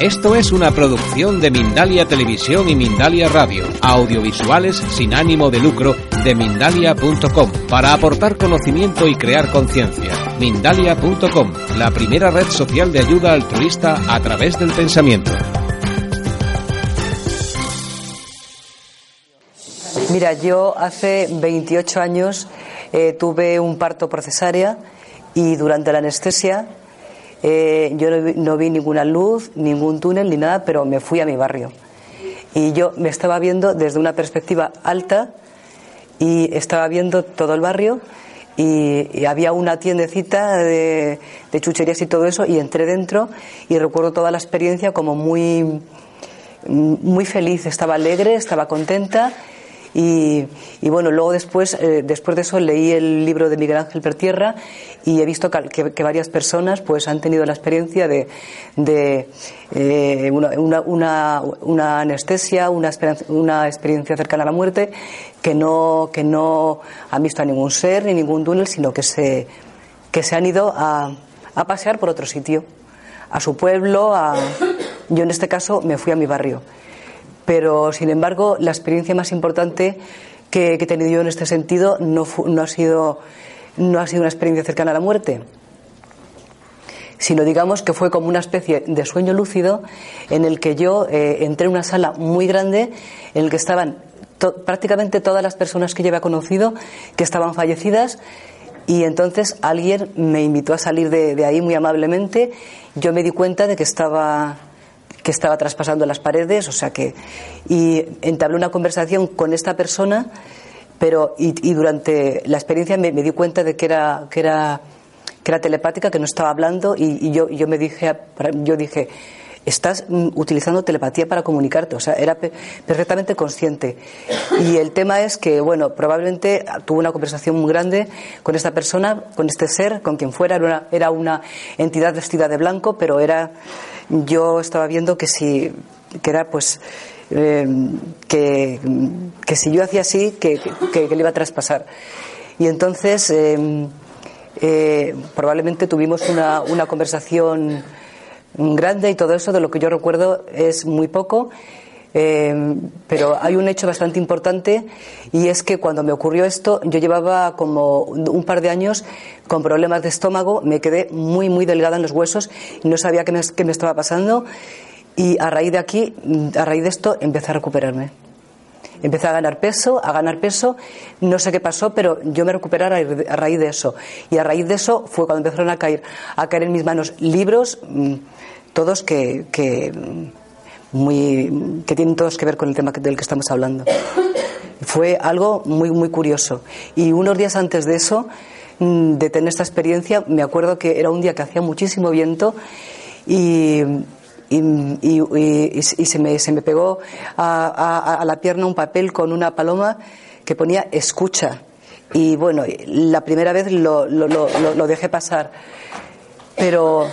Esto es una producción de Mindalia Televisión y Mindalia Radio, audiovisuales sin ánimo de lucro de mindalia.com, para aportar conocimiento y crear conciencia. Mindalia.com, la primera red social de ayuda altruista a través del pensamiento. Mira, yo hace 28 años eh, tuve un parto por cesárea y durante la anestesia eh, yo no vi, ninguna luz, ningún túnel ni nada, pero me fui a mi barrio. Y yo me estaba viendo desde una perspectiva alta y estaba viendo todo el barrio y, y había una tiendecita de, de chucherías y todo eso y entré dentro y recuerdo toda la experiencia como muy, muy feliz, estaba alegre, estaba contenta y, y bueno, luego después, eh, después de eso leí el libro de Miguel Ángel Pertierra y he visto que, que- varias personas pues han tenido la experiencia de, de eh, una, una- una- anestesia, una, una experiencia cercana a la muerte, que no, que no han visto a ningún ser ni ningún túnel, sino que se, que se han ido a, a pasear por otro sitio, a su pueblo, a... yo en este caso me fui a mi barrio. Pero, sin embargo, la experiencia más importante que, que he tenido yo en este sentido no, no, ha sido, no ha sido una experiencia cercana a la muerte, sino digamos que fue como una especie de sueño lúcido en el que yo eh, entré en una sala muy grande en el que estaban to- prácticamente todas las personas que yo había conocido que estaban fallecidas y entonces alguien me invitó a salir de, de ahí muy amablemente. Yo me di cuenta de que estaba que estaba traspasando las paredes, o sea que y entablé una conversación con esta persona, pero y, durante la experiencia me, me di cuenta de que era que era que era telepática, que no estaba hablando y, y yo, yo me dije, yo dije, estás mm, utilizando telepatía para comunicarte, o sea, era pe- perfectamente consciente. Y el tema es que, bueno, probablemente tuve una conversación muy grande con esta persona, con este ser, con quien fuera, era una, entidad vestida de blanco, pero era, yo estaba viendo que si, que era pues, eh, que, que si yo hacía así, que, que- le iba a traspasar. Y entonces, eh, eh, probablemente tuvimos una, una conversación grande y todo eso, de lo que yo recuerdo es muy poco. eh, pero hay un hecho bastante importante y es que cuando me ocurrió esto yo llevaba como un par de años con problemas de estómago, me quedé muy muy delgada en los huesos y no sabía qué me, qué me estaba pasando y a raíz de aquí, a raíz de esto, empecé a recuperarme. Empecé a ganar peso, a ganar peso, no sé qué pasó, pero yo me recuperé a raíz de- eso. Y a raíz de eso fue cuando empezaron a caer, a caer en mis manos libros, mm, todos que, que, mm, muy, que tienen todos que ver con el tema del que estamos hablando. Fue algo muy, muy curioso. Y unos días antes de eso, mm, de tener esta experiencia, me acuerdo que era un día que hacía muchísimo viento y, y, y- y- y se, me, se me pegó a, a- a la pierna un papel con una paloma que ponía escucha. Y bueno, la primera vez lo, lo- lo- lo- dejé pasar. Pero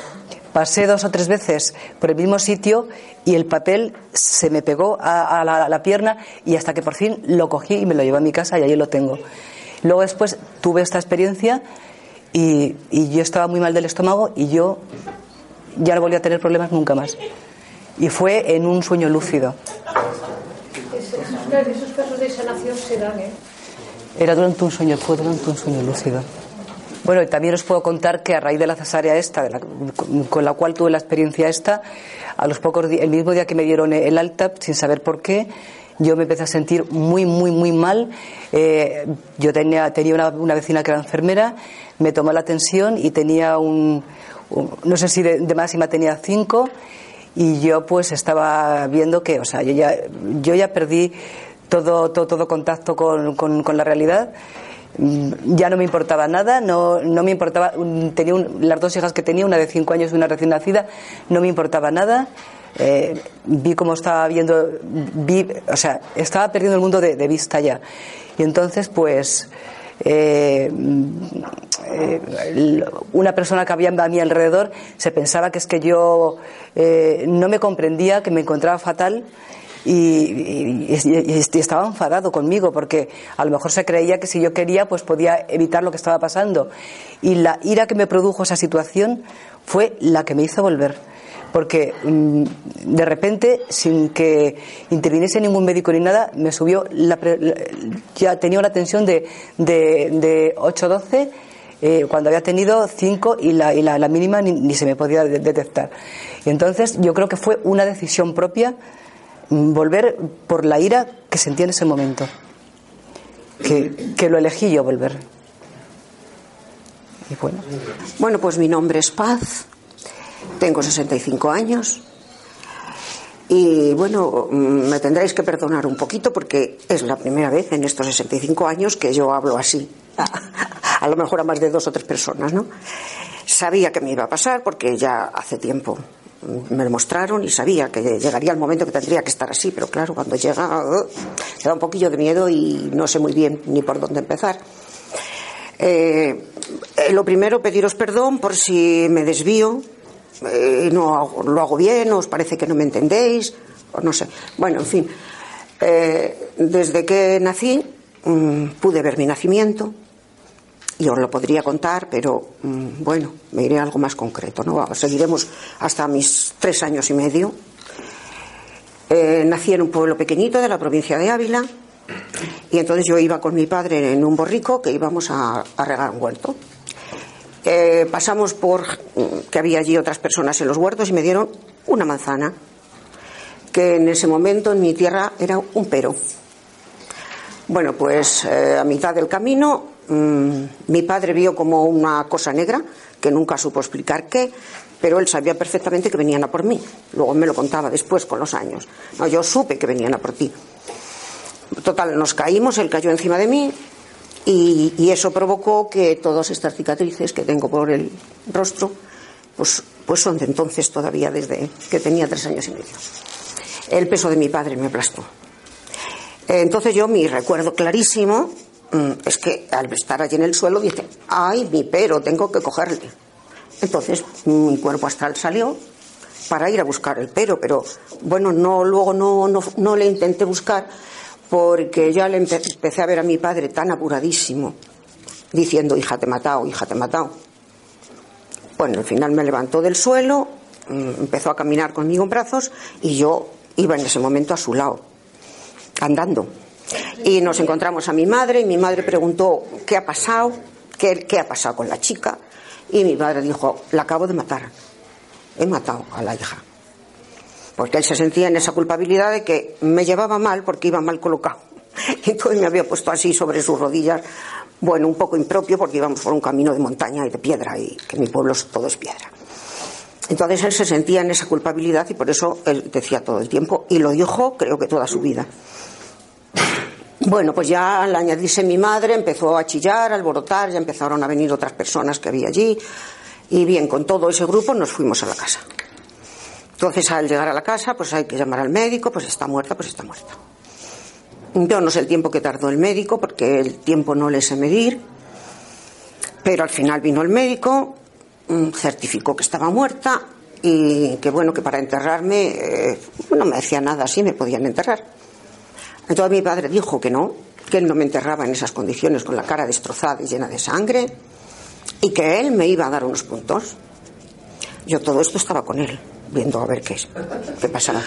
pasé dos o tres veces por el mismo sitio y el papel se me pegó a, a la, a la pierna y hasta que por fin lo cogí y me lo llevé a mi casa y allí lo tengo. Luego después tuve esta experiencia y, y yo estaba muy mal del estómago y yo ya no volví a tener problemas nunca más. Y fue en un sueño lúcido. Esos, esos casos de sanación se dan, ¿eh? Era durante un sueño, fue durante un sueño lúcido. Bueno, y también os puedo contar que a raíz de la cesárea esta, de la- con, la cual tuve la experiencia esta, a los pocos días, el mismo día que me dieron el alta, sin saber por qué, yo me empecé a sentir muy, muy, muy mal. Eh, yo tenía, tenía una, una vecina que era enfermera, me tomó la tensión y tenía un- no sé si de, de máxima tenía cinco, y yo pues estaba viendo que, o sea, yo ya, yo ya perdí todo, todo, todo contacto con, con- la realidad mm, ya no me importaba nada, no, no me importaba, tenía las dos hijas que tenía, una de cinco años y una recién nacida, no me importaba nada. Eh, vi cómo estaba viendo, vi, o sea, estaba perdiendo el mundo de vista ya. Y entonces, pues, eh, eh, una persona que había a mi alrededor se pensaba que es que yo eh, no me comprendía, que me encontraba fatal. Y, estaba enfadado conmigo porque a lo mejor se creía que si yo quería pues podía evitar lo que estaba pasando y la ira que me produjo esa situación fue la que me hizo volver porque mm, de repente, sin que interviniese ningún médico ni nada, me subió, la, ya tenía una tensión de, de, 8-12 eh, cuando había tenido 5 y la, y la, mínima ni, se me podía detectar. Y entonces yo creo que fue una decisión propia mm, volver por la ira que sentí en ese momento. Que, que lo elegí yo volver. Y bueno. bueno, pues mi nombre es Paz. Tengo 65 años y bueno, mm, me tendréis que perdonar un poquito porque es la primera vez en estos 65 años que yo hablo así. A, lo mejor a más de dos o tres personas, ¿no? Sabía que me iba a pasar porque ya hace tiempo me lo mostraron y sabía que llegaría el momento que tendría que estar así, pero claro, cuando llega me da un poquillo de miedo y no sé muy bien ni por dónde empezar. Eh, eh, lo primero, pediros perdón por si me desvío, eh, no lo hago bien, os parece que no me entendéis, o no sé. Bueno, en fin, eh, desde que nací mm, pude ver mi nacimiento y os lo podría contar, pero mm, bueno, me iré a algo más concreto, ¿no? Seguiremos hasta mis tres años y medio. Eh, nací en un pueblo pequeñito de la provincia de Ávila y entonces yo iba con mi padre en un borrico que íbamos a, a regar un huerto. Pasamos por que había allí otras personas en los huertos y me dieron una manzana, que en ese momento en mi tierra era un pero. Bueno, pues eh, a mitad del camino mm, mi padre vio como una cosa negra, que nunca supo explicar qué, pero él sabía perfectamente que venían a por mí. Luego me lo contaba después con los años. No, yo supe que venían a por ti. Total, nos caímos, él cayó encima de mí, y, eso provocó que todas estas cicatrices que tengo por el rostro, pues, pues son de entonces todavía, desde que tenía tres años y medio. El peso de mi padre me aplastó. Entonces yo mi recuerdo clarísimo mm, es que al estar allí en el suelo dije, ay, mi pero, tengo que cogerle. Entonces mi cuerpo astral salió para ir a buscar el pero, pero bueno, no, luego no, no, no le intenté buscar porque ya le empecé a ver a mi padre tan apuradísimo, diciendo, hija, te he matado, hija, te he matado. Bueno, al final me levantó del suelo, mm, empezó a caminar conmigo en brazos y yo iba en ese momento a su lado, andando. Y nos encontramos a mi madre y mi madre preguntó, ¿qué ha pasado? ¿Qué, qué ha pasado con la chica? Y mi padre dijo, la acabo de matar. He matado a la hija porque él se sentía en esa culpabilidad de que me llevaba mal porque iba mal colocado. Y entonces me había puesto así sobre sus rodillas, bueno, un poco impropio porque íbamos por un camino de montaña y de piedra y que mi pueblo todo es piedra. Entonces él se sentía en esa culpabilidad y por eso él decía todo el tiempo y lo dijo creo que toda su vida. Bueno, pues ya al añadirse mi madre empezó a chillar, a alborotar, ya empezaron a venir otras personas que había allí y bien, con todo ese grupo nos fuimos a la casa. Entonces, al llegar a la casa, pues hay que llamar al médico, pues está muerta, pues está muerta. Yo no sé el tiempo que tardó el médico, porque el tiempo no le sé medir, pero al final vino el médico, mm, certificó que estaba muerta y que bueno, que para enterrarme eh, no me decía nada, sí me podían enterrar. Entonces mi padre dijo que no, que él no me enterraba en esas condiciones con la cara destrozada y llena de sangre y que él me iba a dar unos puntos. Yo todo esto estaba con él viendo a ver qué, qué pasaba.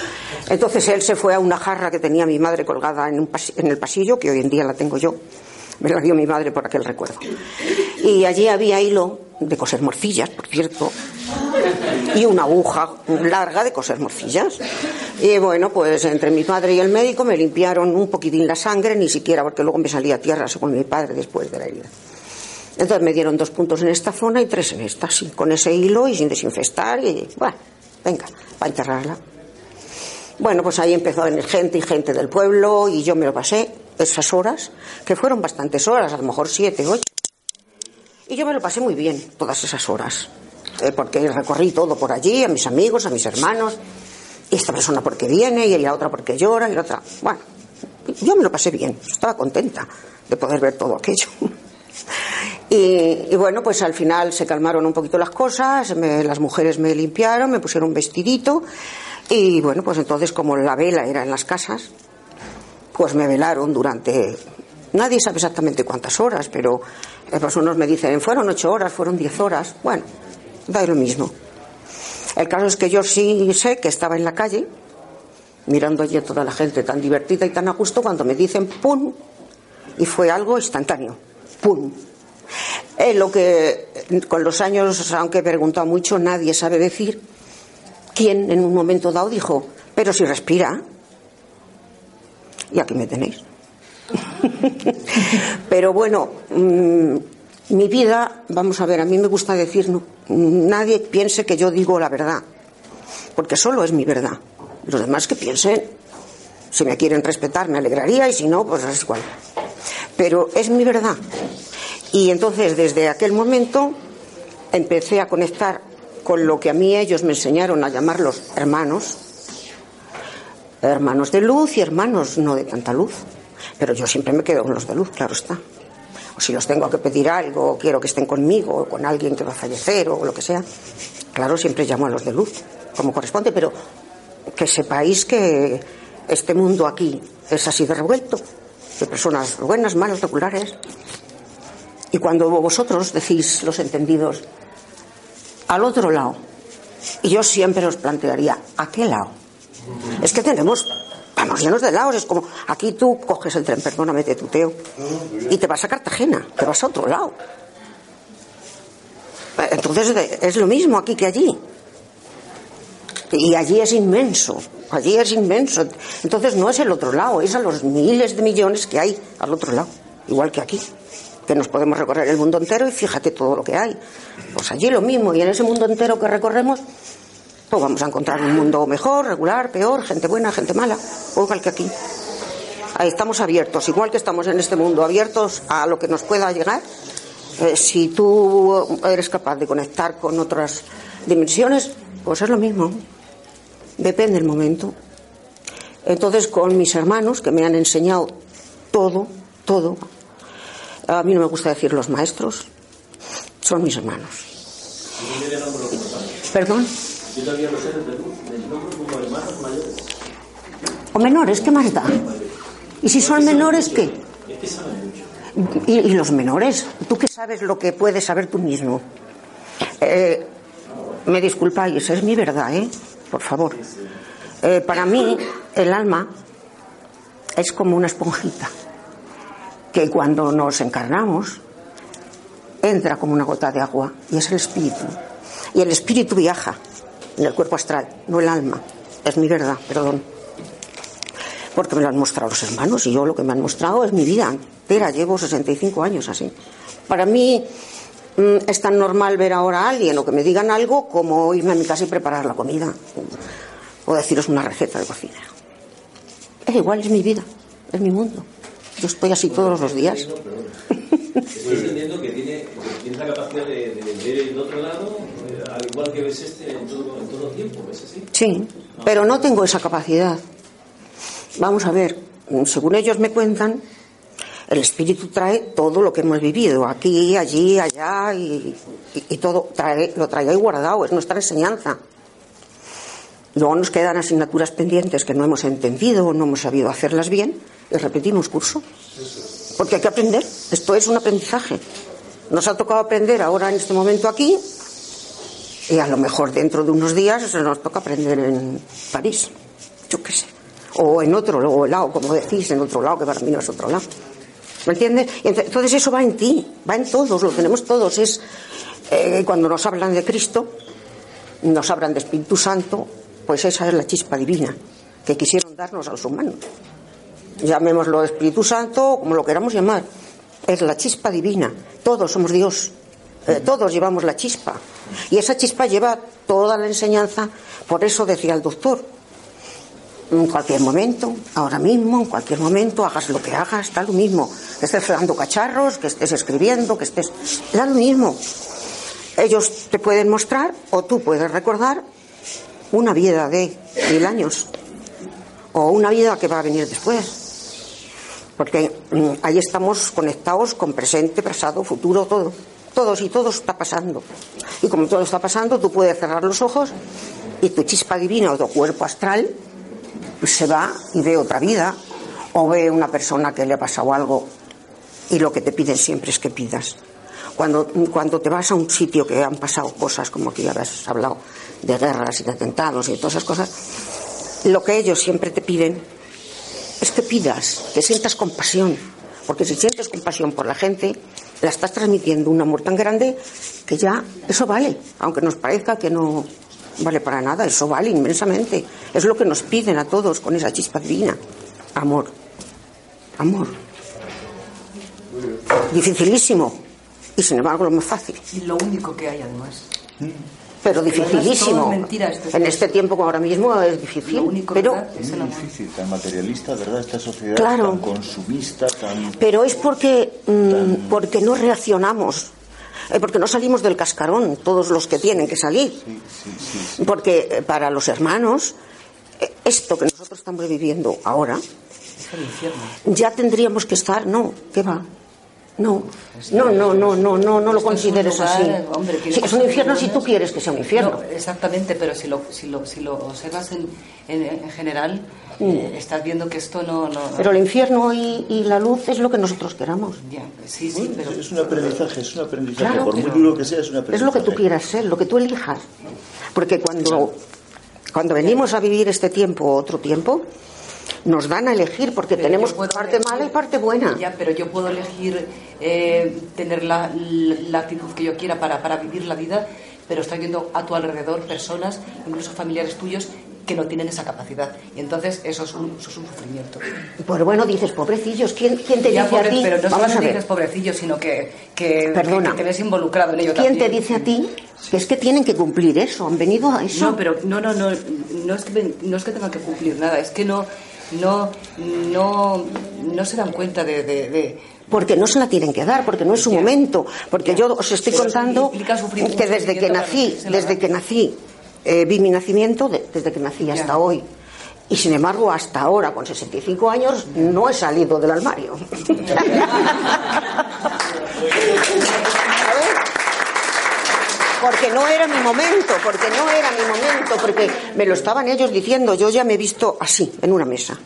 Entonces él se fue a una jarra que tenía mi madre colgada en, un en el pasillo, que hoy en día la tengo yo. Me la dio mi madre por aquel recuerdo. Y allí había hilo de coser morcillas, por cierto, y una aguja larga de coser morcillas. Y bueno, pues entre mi padre y el médico me limpiaron un poquitín la sangre, ni siquiera porque luego me salía tierra, según mi padre, después de la herida. Entonces me dieron dos puntos en esta zona y tres en esta, sí, con ese hilo y sin desinfestar. Y bueno, venga, para enterrarla. Bueno, pues ahí empezó a venir gente y gente del pueblo y yo me lo pasé esas horas, que fueron bastantes horas, a lo mejor siete, ocho. Y yo me lo pasé muy bien todas esas horas, eh, porque recorrí todo por allí, a mis amigos, a mis hermanos, y esta persona porque viene, y la otra porque llora, y la otra. Bueno, yo me lo pasé bien, estaba contenta de poder ver todo aquello. Y, bueno, pues al final se calmaron un poquito las cosas, las mujeres me limpiaron, me pusieron un vestidito y bueno, pues entonces como la vela era en las casas, pues me velaron durante, nadie sabe exactamente cuántas horas, pero eh, pues unos me dicen, fueron ocho horas, fueron diez horas, bueno, da lo mismo. El caso es que yo sí sé que estaba en la calle, mirando allí a toda la gente tan divertida y tan a gusto, cuando me dicen ¡pum! Y fue algo instantáneo, ¡pum! Eh, lo que con los años, aunque he preguntado mucho, nadie sabe decir quién en un momento dado dijo, pero si respira. Y aquí me tenéis. pero bueno, mm, mi vida, vamos a ver, a mí me gusta decir, no, nadie piense que yo digo la verdad, porque solo es mi verdad. Los demás que piensen, si me quieren respetar, me alegraría, y si no, pues es igual. Pero es mi verdad. Y entonces, desde aquel momento, empecé a conectar con lo que a mí ellos me enseñaron a llamarlos hermanos, hermanos de luz y hermanos no de tanta luz. Pero yo siempre me quedo con los de luz, claro está. O si los tengo que pedir algo, o quiero que estén conmigo, o con alguien que va a fallecer, o lo que sea, claro, siempre llamo a los de luz, como corresponde, pero que sepáis que este mundo aquí es así de revuelto, de personas buenas, malas, regulares, y cuando vosotros decís los entendidos al otro lado, y yo siempre os plantearía, ¿a qué lado? Es que tenemos, vamos llenos de lados, es como, aquí tú coges el tren, perdóname, te tuteo, y te vas a Cartagena, te vas a otro lado. Entonces es lo mismo aquí que allí. Y allí es inmenso, allí es inmenso. Entonces no es el otro lado, es a los miles de millones que hay al otro lado, igual que aquí que nos podemos recorrer el mundo entero y fíjate todo lo que hay. Pues allí lo mismo, y en ese mundo entero que recorremos, pues vamos a encontrar un mundo mejor, regular, peor, gente buena, gente mala, igual que aquí. Ahí estamos abiertos, igual que estamos en este mundo, abiertos a lo que nos pueda llegar. Eh, si tú eres capaz de conectar con otras dimensiones, pues es lo mismo. Depende del momento. Entonces, con mis hermanos, que me han enseñado todo, todo, a mí no me gusta decir los maestros, son mis hermanos. ¿Perdón? ¿O menores? ¿Qué más da? ¿Y si son menores, qué? ¿Y, y los menores? ¿Tú qué sabes lo que puedes saber tú mismo? Eh, me disculpáis, es mi verdad, ¿eh? Por favor. Eh, para mí, el alma es como una esponjita que cuando nos encarnamos entra como una gota de agua y es el espíritu. Y el espíritu viaja en el cuerpo astral, no el alma. Es mi verdad, perdón. Porque me lo han mostrado los hermanos y yo lo que me han mostrado es mi vida entera. Llevo 65 años así. Para mí mm, es tan normal ver ahora a alguien o que me digan algo como irme a mi casa y preparar la comida o deciros una receta de cocina. Es igual, es mi vida, es mi mundo. Yo estoy así todos los días. Estoy entendiendo que tiene, la capacidad de, ver el otro lado, eh, al igual que ves este en todo, en todo tiempo, ¿ves así? Sí, pero no tengo esa capacidad. Vamos a ver, según ellos me cuentan, el espíritu trae todo lo que hemos vivido, aquí, allí, allá, y, todo trae, lo trae ahí guardado, es nuestra enseñanza. Luego nos quedan asignaturas pendientes que no hemos entendido o no hemos sabido hacerlas bien, y repetimos curso. Porque hay que aprender. Esto es un aprendizaje. Nos ha tocado aprender ahora en este momento aquí y a lo mejor dentro de unos días nos toca aprender en París. Yo qué sé. O en otro lado, como decís, en otro lado, que para mí no es otro lado. ¿Me entiendes? Entonces eso va en ti, va en todos, lo tenemos todos. Es eh, cuando nos hablan de Cristo, nos hablan de Espíritu Santo, pues esa es la chispa divina que quisieron darnos a los humanos llamémoslo Espíritu Santo, como lo queramos llamar, es la chispa divina. Todos somos Dios. Eh, todos llevamos la chispa. Y esa chispa lleva toda la enseñanza. Por eso decía el doctor, en cualquier momento, ahora mismo, en cualquier momento, hagas lo que hagas, da lo mismo. Que estés fregando cacharros, que estés escribiendo, que estés. da lo mismo. Ellos te pueden mostrar o tú puedes recordar una vida de mil años o una vida que va a venir después. Porque mm, ahí estamos conectados con presente, pasado, futuro, todo. Todos y todo está pasando. Y como todo está pasando, tú puedes cerrar los ojos y tu chispa divina o tu cuerpo astral se va y ve otra vida o ve una persona que le ha pasado algo y lo que te piden siempre es que pidas. Cuando, cuando te vas a un sitio que han pasado cosas como que ya has hablado de guerras y de atentados y todas esas cosas, lo que ellos siempre te piden es que pidas, que sientas compasión, porque si sientes compasión por la gente, la estás transmitiendo un amor tan grande que ya eso vale, aunque nos parezca que no, vale para nada, eso vale inmensamente. Es lo que nos piden a todos con esa chispa divina. Amor. Amor. Dificilísimo. Y sin embargo lo más fácil. Y lo único que hay además. Pero dificilísimo. en este tiempo como ahora mismo es difícil. pero es muy difícil, tan materialista, ¿verdad? Esta sociedad claro, tan consumista, tan. Pero es porque, mm, porque no reaccionamos eh, porque no salimos del cascarón, todos los que tienen que salir. porque eh, para los hermanos, eh, esto que nosotros estamos viviendo ahora, ya tendríamos que estar, no, ¿qué va? No, no, no, no, no, no, no lo consideres así. es un infierno si tú quieres que sea un infierno. exactamente, pero si lo, si lo, si lo observas en, en, general, mm. estás viendo que esto no, no, Pero el infierno y, y, la luz es lo que nosotros queramos. Ya, sí, sí, pero... Es un aprendizaje, es un aprendizaje. Por muy duro que sea, es un aprendizaje. Es lo que tú quieras ser, lo que tú elijas. Porque cuando, cuando venimos a vivir este tiempo, otro tiempo, nos dan a elegir porque tenemos parte mala y parte buena. Ya, pero yo puedo elegir eh, tener la, la, actitud que yo quiera para, para vivir la vida, pero estoy viendo a tu alrededor personas, incluso familiares tuyos, que no tienen esa capacidad. Y entonces eso es un, eso es un sufrimiento. Pues bueno, dices, pobrecillos, ¿quién, quién te dice a ti? Pero no Vamos a ver. dices pobrecillos, sino que, que, Perdona. que, te ves involucrado en ello ¿Quién te dice a ti que es que tienen que cumplir eso? ¿Han venido a eso? No, pero no, no, no, no es que, no es que tengan que cumplir nada, es que no no, no, no se dan cuenta de, porque no se la tienen que dar, porque no es su momento, porque yo os estoy contando que desde que nací, desde que nací, eh, vi mi nacimiento desde que nací hasta hoy. Y sin embargo, hasta ahora, con 65 años, no he salido del armario. porque no era mi momento, porque no era mi momento, porque me lo estaban ellos diciendo, yo ya me he visto así, en una mesa.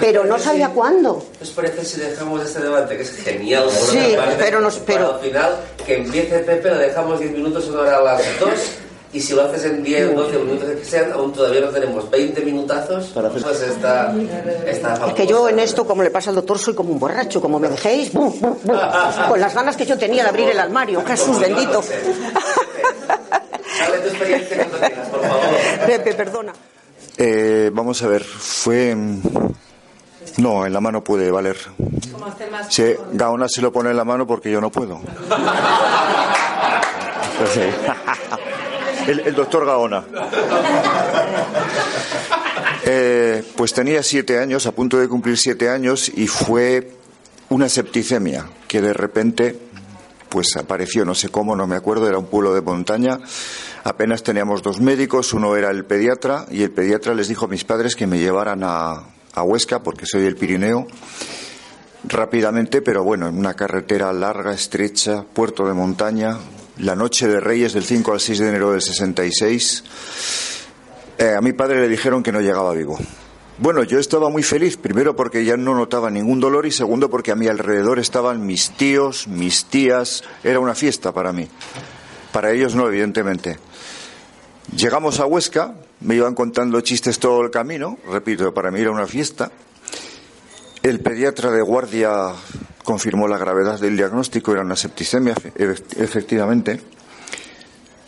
pero no sabía cuándo. ¿Os parece si dejamos este debate, que es genial? sí, pero, nos, pero... al final, que empiece Pepe, lo dejamos 10 minutos, una hora a las 2 y si lo haces en 10, 12 minutos que sean, aún todavía no tenemos 20 minutazos para hacer pues esta, esta Es que yo en esto, como le pasa al doctor, soy como un borracho, como me dejéis, con las ganas que yo tenía de abrir el armario, Jesús bendito. Dale tu experiencia cuando tengas, por favor. Pepe, perdona. Eh, vamos a ver, fue... No, en la mano puede valer. Sí, Gaona se lo pone en la mano porque yo no puedo. el, doctor Gaona. Eh, pues tenía siete años, a punto de cumplir siete años, y fue una septicemia que de repente pues apareció, no sé cómo, no me acuerdo, era un pueblo de montaña. Apenas teníamos dos médicos, uno era el pediatra, y el pediatra les dijo a mis padres que me llevaran a, a Huesca, porque soy del Pirineo, rápidamente, pero bueno, en una carretera larga, estrecha, puerto de montaña, la noche de Reyes del 5 al 6 de enero del 66, eh, a mi padre le dijeron que no llegaba vivo. Bueno, yo estaba muy feliz, primero porque ya no notaba ningún dolor y segundo porque a mi alrededor estaban mis tíos, mis tías, era una fiesta para mí. Para ellos no, evidentemente. Llegamos a Huesca, me iban contando chistes todo el camino, repito, para mí era una fiesta. El pediatra de guardia confirmó la gravedad del diagnóstico, era una septicemia, efectivamente.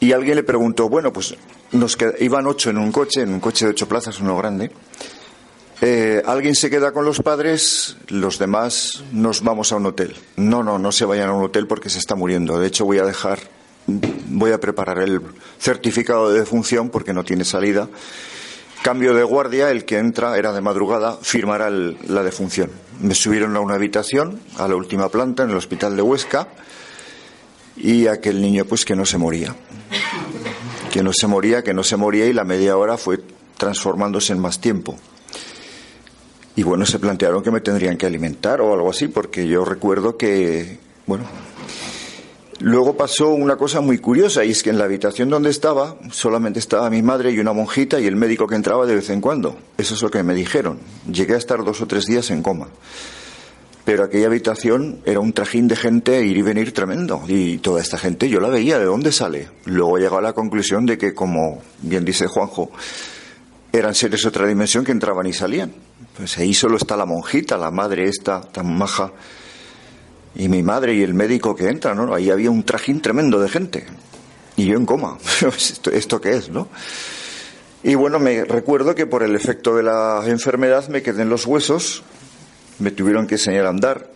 Y alguien le preguntó, bueno, pues nos iban ocho en un coche, en un coche de ocho plazas, uno grande. Eh, alguien se queda con los padres, los demás nos vamos a un hotel. No, no, no se vayan a un hotel porque se está muriendo. De hecho, voy a dejar, voy a preparar el certificado de defunción porque no tiene salida cambio de guardia, el que entra, era de madrugada, firmará la defunción. Me subieron a una habitación, a la última planta, en el hospital de Huesca, y aquel niño pues que no se moría. Que no se moría, que no se moría, y la media hora fue transformándose en más tiempo. Y bueno, se plantearon que me tendrían que alimentar o algo así, porque yo recuerdo que, bueno, Luego pasó una cosa muy curiosa y es que en la habitación donde estaba solamente estaba mi madre y una monjita y el médico que entraba de vez en cuando. Eso es lo que me dijeron. Llegué a estar dos o tres días en coma. Pero aquella habitación era un trajín de gente ir y venir tremendo. Y toda esta gente yo la veía, ¿de dónde sale? Luego llegó a la conclusión de que, como bien dice Juanjo, eran seres de otra dimensión que entraban y salían. Pues ahí solo está la monjita, la madre esta tan maja y mi madre y el médico que entra, ¿no? Ahí había un trajín tremendo de gente. Y yo en coma. ¿Esto, ¿Esto qué es, no? Y bueno, me recuerdo que por el efecto de la enfermedad me quedé en los huesos, me tuvieron que enseñar a andar.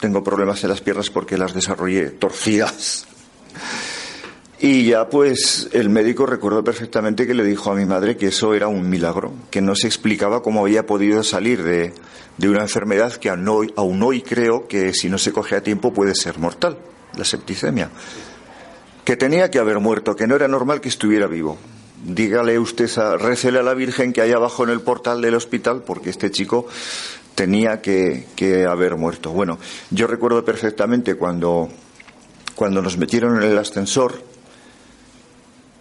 Tengo problemas en las piernas porque las desarrollé torcidas. Y ya pues el médico recuerdo perfectamente que le dijo a mi madre que eso era un milagro, que no se explicaba cómo había podido salir de, de una enfermedad que aún hoy, hoy creo que si no se coge a tiempo puede ser mortal, la septicemia. Que tenía que haber muerto, que no era normal que estuviera vivo. Dígale usted, a, a la Virgen que hay abajo en el portal del hospital, porque este chico tenía que, que haber muerto. Bueno, yo recuerdo perfectamente cuando, cuando nos metieron en el ascensor,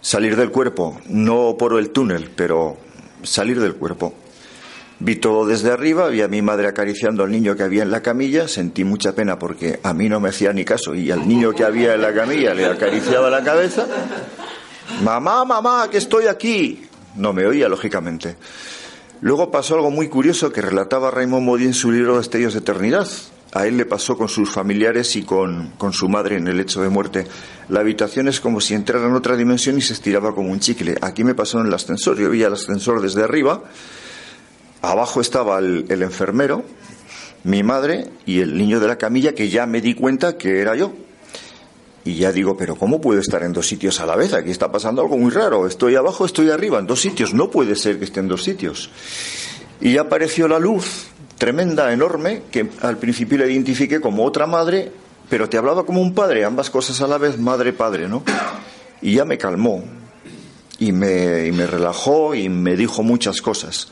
salir del cuerpo, no por el túnel, pero salir del cuerpo. Vi todo desde arriba, vi a mi madre acariciando al niño que había en la camilla, sentí mucha pena porque a mí no me hacía ni caso y al niño que había en la camilla le acariciaba la cabeza. Mamá, mamá, que estoy aquí. No me oía, lógicamente. Luego pasó algo muy curioso que relataba Raymond Modi en su libro Destellos de Eternidad. A él le pasó con sus familiares y con, con, su madre en el hecho de muerte. La habitación es como si entrara en otra dimensión y se estiraba como un chicle. Aquí me pasó en el ascensor. Yo veía el ascensor desde arriba Abajo estaba el, enfermero, mi madre y el niño de la camilla que ya me di cuenta que era yo. Y ya digo, pero ¿cómo puedo estar en dos sitios a la vez? Aquí está pasando algo muy raro. Estoy abajo, estoy arriba, en dos sitios. No puede ser que esté en dos sitios. Y ya apareció la luz tremenda, enorme, que al principio la identifiqué como otra madre, pero te hablaba como un padre, ambas cosas a la vez, madre-padre, ¿no? Y ya me calmó, y me, y me relajó, y me dijo muchas cosas.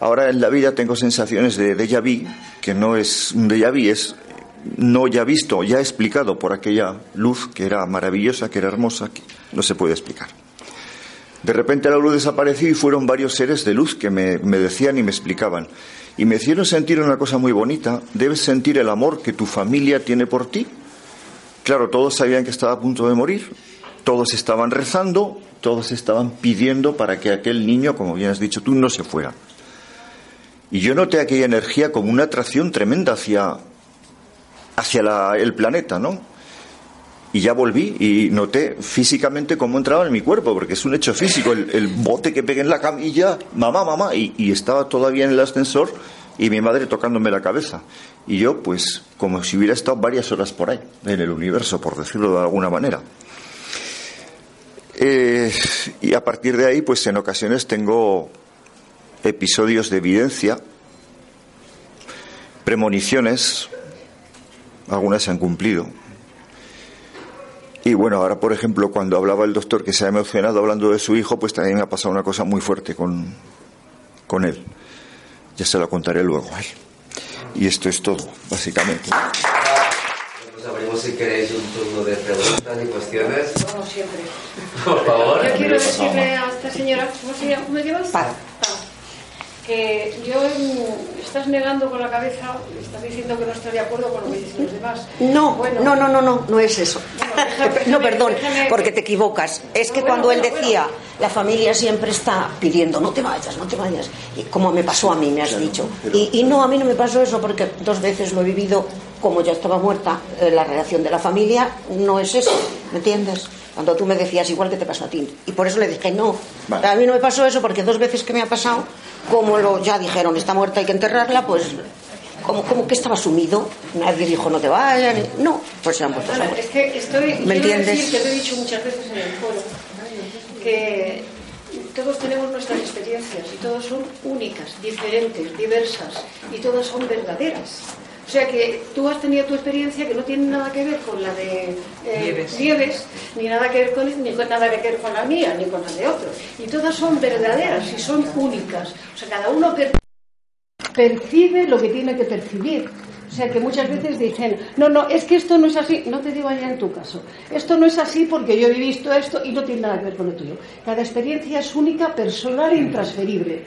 Ahora en la vida tengo sensaciones de déjà vu, que no es un déjà vu, es no ya visto, ya explicado por aquella luz que era maravillosa, que era hermosa, que no se puede explicar. De repente la luz desapareció y fueron varios seres de luz que me, me decían y me explicaban. Y me hicieron sentir una cosa muy bonita, debes sentir el amor que tu familia tiene por ti. Claro, todos sabían que estaba a punto de morir, todos estaban rezando, todos estaban pidiendo para que aquel niño, como bien has dicho tú, no se fuera. Y yo noté aquella energía como una atracción tremenda hacia, hacia el planeta, ¿no? Y ya volví y noté físicamente cómo entraba en mi cuerpo, porque es un hecho físico, el, bote que pegué en la camilla, mamá, mamá, y, estaba todavía en el ascensor y mi madre tocándome la cabeza. Y yo, pues, como si hubiera estado varias horas por ahí, en el universo, por decirlo de alguna manera. Eh, y a partir de ahí, pues en ocasiones tengo episodios de evidencia, premoniciones, algunas se han cumplido. Y bueno, ahora por ejemplo, cuando hablaba el doctor que se ha emocionado hablando de su hijo, pues también me ha pasado una cosa muy fuerte con, con él. Ya se lo contaré luego. Y esto es todo, básicamente. Abrimos si queréis un turno de preguntas y cuestiones. Como siempre. Por favor. Yo quiero decirle a esta señora, ¿cómo se llama? ¿Cómo llevas? Paz que yo estás negando con la cabeza, estás diciendo que no estás de acuerdo con lo que dicen los demás. No, no, no, no, no, no es eso. no, perdón, porque te equivocas. Es que cuando él decía, la familia siempre está pidiendo, no te vayas, no te vayas, y como me pasó a mí, me has dicho. Y, y no, a mí no me pasó eso porque dos veces lo he vivido, como ya estaba muerta, eh, la relación de la familia no es eso, ¿me entiendes? Cuando tú me decías igual que te pasó a ti. Y por eso le dije, no, a mí no me pasó eso porque dos veces que me ha pasado, como lo, ya dijeron, está muerta, hay que enterrarla, pues como, como que estaba sumido, nadie dijo no te vayas, no, pues se han puesto Es que estoy, ¿Me entiendes? decir que te he dicho muchas veces en el foro que todos tenemos nuestras experiencias y todas son únicas, diferentes, diversas y todas son verdaderas. O sea que tú has tenido tu experiencia que no tiene nada que ver con la de eh, Nieves. ni nada que ver con, ni con nada que ver con la mía, ni con la de otros. Y todas son verdaderas y son únicas. O sea, cada uno percibe lo que tiene que percibir. O sea que muchas veces dicen, no, no, es que esto no es así, no te digo allá en tu caso, esto no es así porque yo he visto esto y no tiene nada que ver con lo tuyo. Cada experiencia es única, personal e intransferible.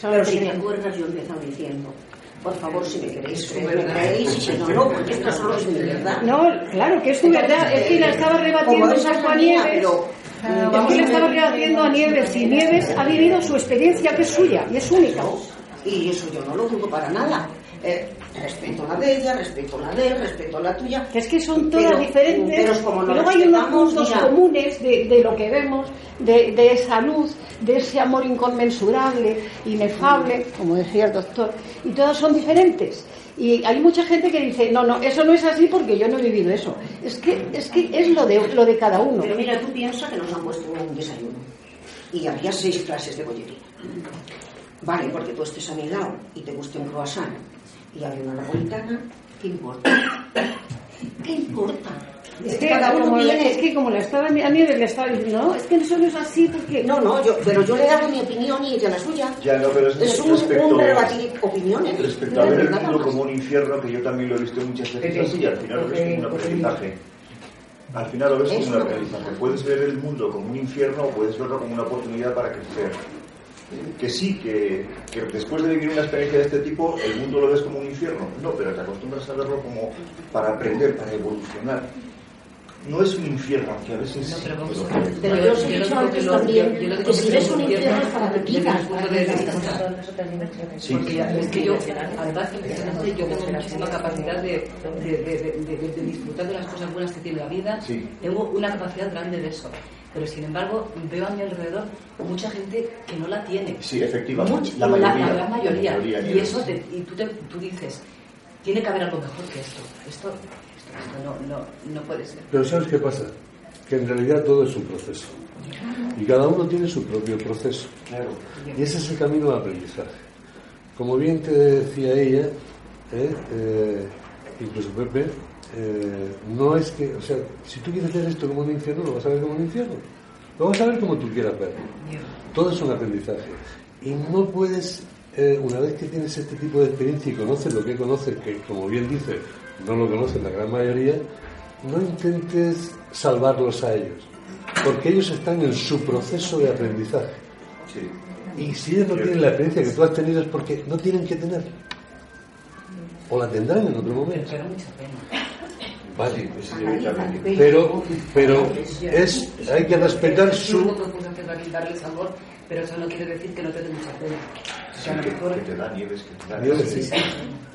Pero si te acuerdas, yo empezado diciendo, por favor, si me queréis me creéis, y si no, no, porque esto solo es mi verdad. No, claro que es tu verdad, es que la estaba rebatiendo a Nieves. Es que le estaba rebatiendo a Nieves y Nieves ha vivido su experiencia que es suya y es única. Y eso yo no lo dudo para nada. Eh, respeto la de ella, respeto la de él, respeto la tuya. Es que son todas diferentes. Pero como no luego hay unos puntos comunes de, de, lo que vemos, de, de, esa luz, de ese amor inconmensurable, inefable, como decía el doctor, y todas son diferentes. Y hay mucha gente que dice, no, no, eso no es así porque yo no he vivido eso. Es que es, que es lo, de, lo de cada uno. Pero mira, tú piensas que nos han puesto un desayuno y había seis clases de bollería. Vale, porque tú estés a mi lado y te guste un croissant y hay una napolitana, ¿qué importa? ¿Qué importa? Es que, cada uno como es que como la estaba a Nieves le estaba diciendo, no, es que eso no es así porque... No, no, yo, pero yo le he dado mi opinión y ella la suya. Ya, no, pero es, es un, respecto, un rebatir opiniones. Respecto a ver el mundo como un infierno, que yo también lo he visto muchas veces así, al final lo ves como un aprendizaje. Al final lo ves como un aprendizaje. Puedes ver el mundo como un infierno o puedes verlo como una oportunidad para crecer que sí, que, que, después de vivir una experiencia de este tipo, el mundo lo ves como un infierno. No, pero te acostumbras a verlo como para aprender, para evolucionar. No es un infierno, aunque a veces. No, pero, vamos a ver. pero yo os he dicho antes también que si ves un infierno es para que quitas. Sí. Porque es que yo, además, yo tengo muchísima capacidad de, de, de, de, disfrutar de las cosas buenas que tiene la vida. Tengo una capacidad grande de eso pero sin embargo veo a mi alrededor mucha gente que no la tiene. Sí, efectivamente. la, mayoría, la, gran mayoría. y eso y tú, te, tú dices, tiene que haber algo mejor que esto. Esto, esto, no, no, no puede ser. Pero ¿sabes qué pasa? Que en realidad todo es un proceso. Y cada uno tiene su propio proceso. Claro. Y ese es el camino de aprendizaje. Como bien te decía ella, ¿eh? Eh, incluso Pepe, eh, no es que, o sea, si tú quieres hacer esto como un infierno, lo vas a ver como un infierno. Lo vas a ver como tú quieras verlo. Todo es un aprendizaje. Y no puedes, eh, una vez que tienes este tipo de experiencia y conoces lo que conoces, que como bien dice, no lo conocen la gran mayoría, no intentes salvarlos a ellos. Porque ellos están en su proceso de aprendizaje. Y si ellos no tienen la experiencia que tú has tenido es porque no tienen que tener. O la tendrán en otro momento. Pero, pero es, hay que respetar su... pero eso no quiere decir que no te dé mucha pena. O sea, que, mejor... que te da nieves, que te da nieves. Sí.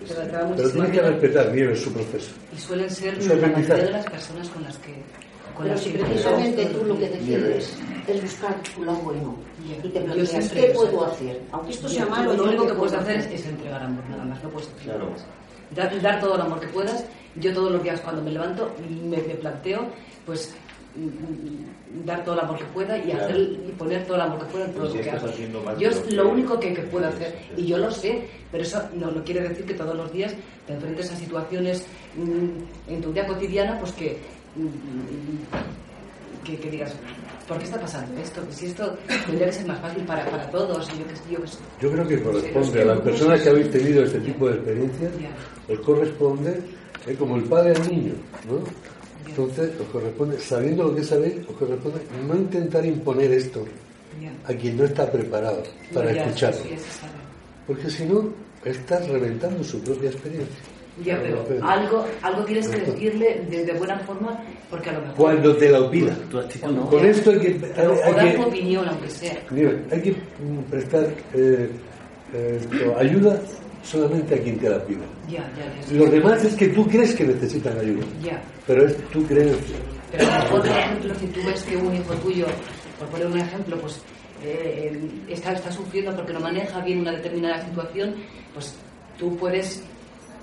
Pero tienes que respetar nieves su proceso. Y suelen ser la mayoría de las personas con las que con pero si precisamente tú lo que te quieres es buscar lado bueno y te planteas qué puedo hacer aunque esto sea malo lo único que puedes hacer es entregar amor nada más no puedes claro. dar, dar todo el amor que puedas yo todos los días cuando me levanto me, planteo, pues mm, dar todo el amor que pueda y, hacer, y poner todo el amor que pueda en todo lo que hago. Yo es lo único que, puedo hacer y yo lo sé, pero eso no, no, quiere decir que todos los días te enfrentes a situaciones mm, en tu vida cotidiana pues que, mm, que, digas, ¿por qué está pasando esto? Si esto tendría que ser más fácil para, para todos. Yo, yo, yo creo que corresponde a las personas que habéis tenido este tipo de experiencias, os corresponde como el padre al niño, ¿no? Entonces, os corresponde, sabiendo lo que sabéis, os corresponde no intentar imponer esto a quien no está preparado para escucharlo. Porque si no, estás reventando su propia experiencia. Ya, pero algo, algo tienes que decirle de, buena forma, porque a lo mejor. Cuando te la opina. Con esto hay que. Hay, dar tu opinión, aunque sea. hay que mm, prestar eh, eh, ayuda solamente a quien te la pida. Ya, Los demás es que tú crees que necesitan ayuda. Ya. Pero es tu creencia. Pero por ejemplo, si tú ves que un hijo tuyo, por poner un ejemplo, pues eh, está, está sufriendo porque no maneja bien una determinada situación, pues tú puedes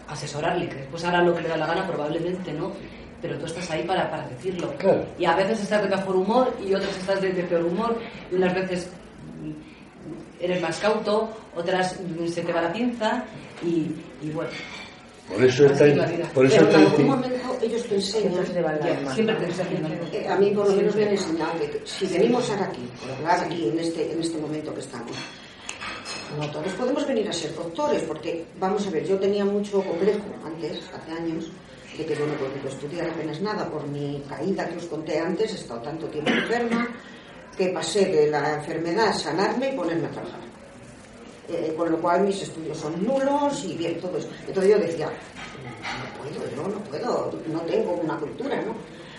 asesorarle, que después hará lo que le da la gana, probablemente no, pero tú estás ahí para, para decirlo. Claro. Y a veces estás de mejor humor y otras estás de, de peor humor, y unas veces eres más cauto, otras se te va la pinza y, y bueno. Por eso está, por eso Pero en algún momento ellos te enseñan, siempre te enseñan. eh, a mí por lo menos me han enseñado que si venimos ahora aquí, por hablar aquí en este, en este momento que estamos, no todos podemos venir a ser doctores, porque vamos a ver, yo tenía mucho complejo antes, hace años, de que yo no podía estudiar apenas nada por mi caída que os conté antes, he estado tanto tiempo enferma, que pasé de la enfermedad a sanarme y ponerme a trabajar. Eh, con lo cual mis estudios son nulos y bien, todo eso. Entonces yo decía, no puedo, yo no puedo, no tengo una cultura, ¿no?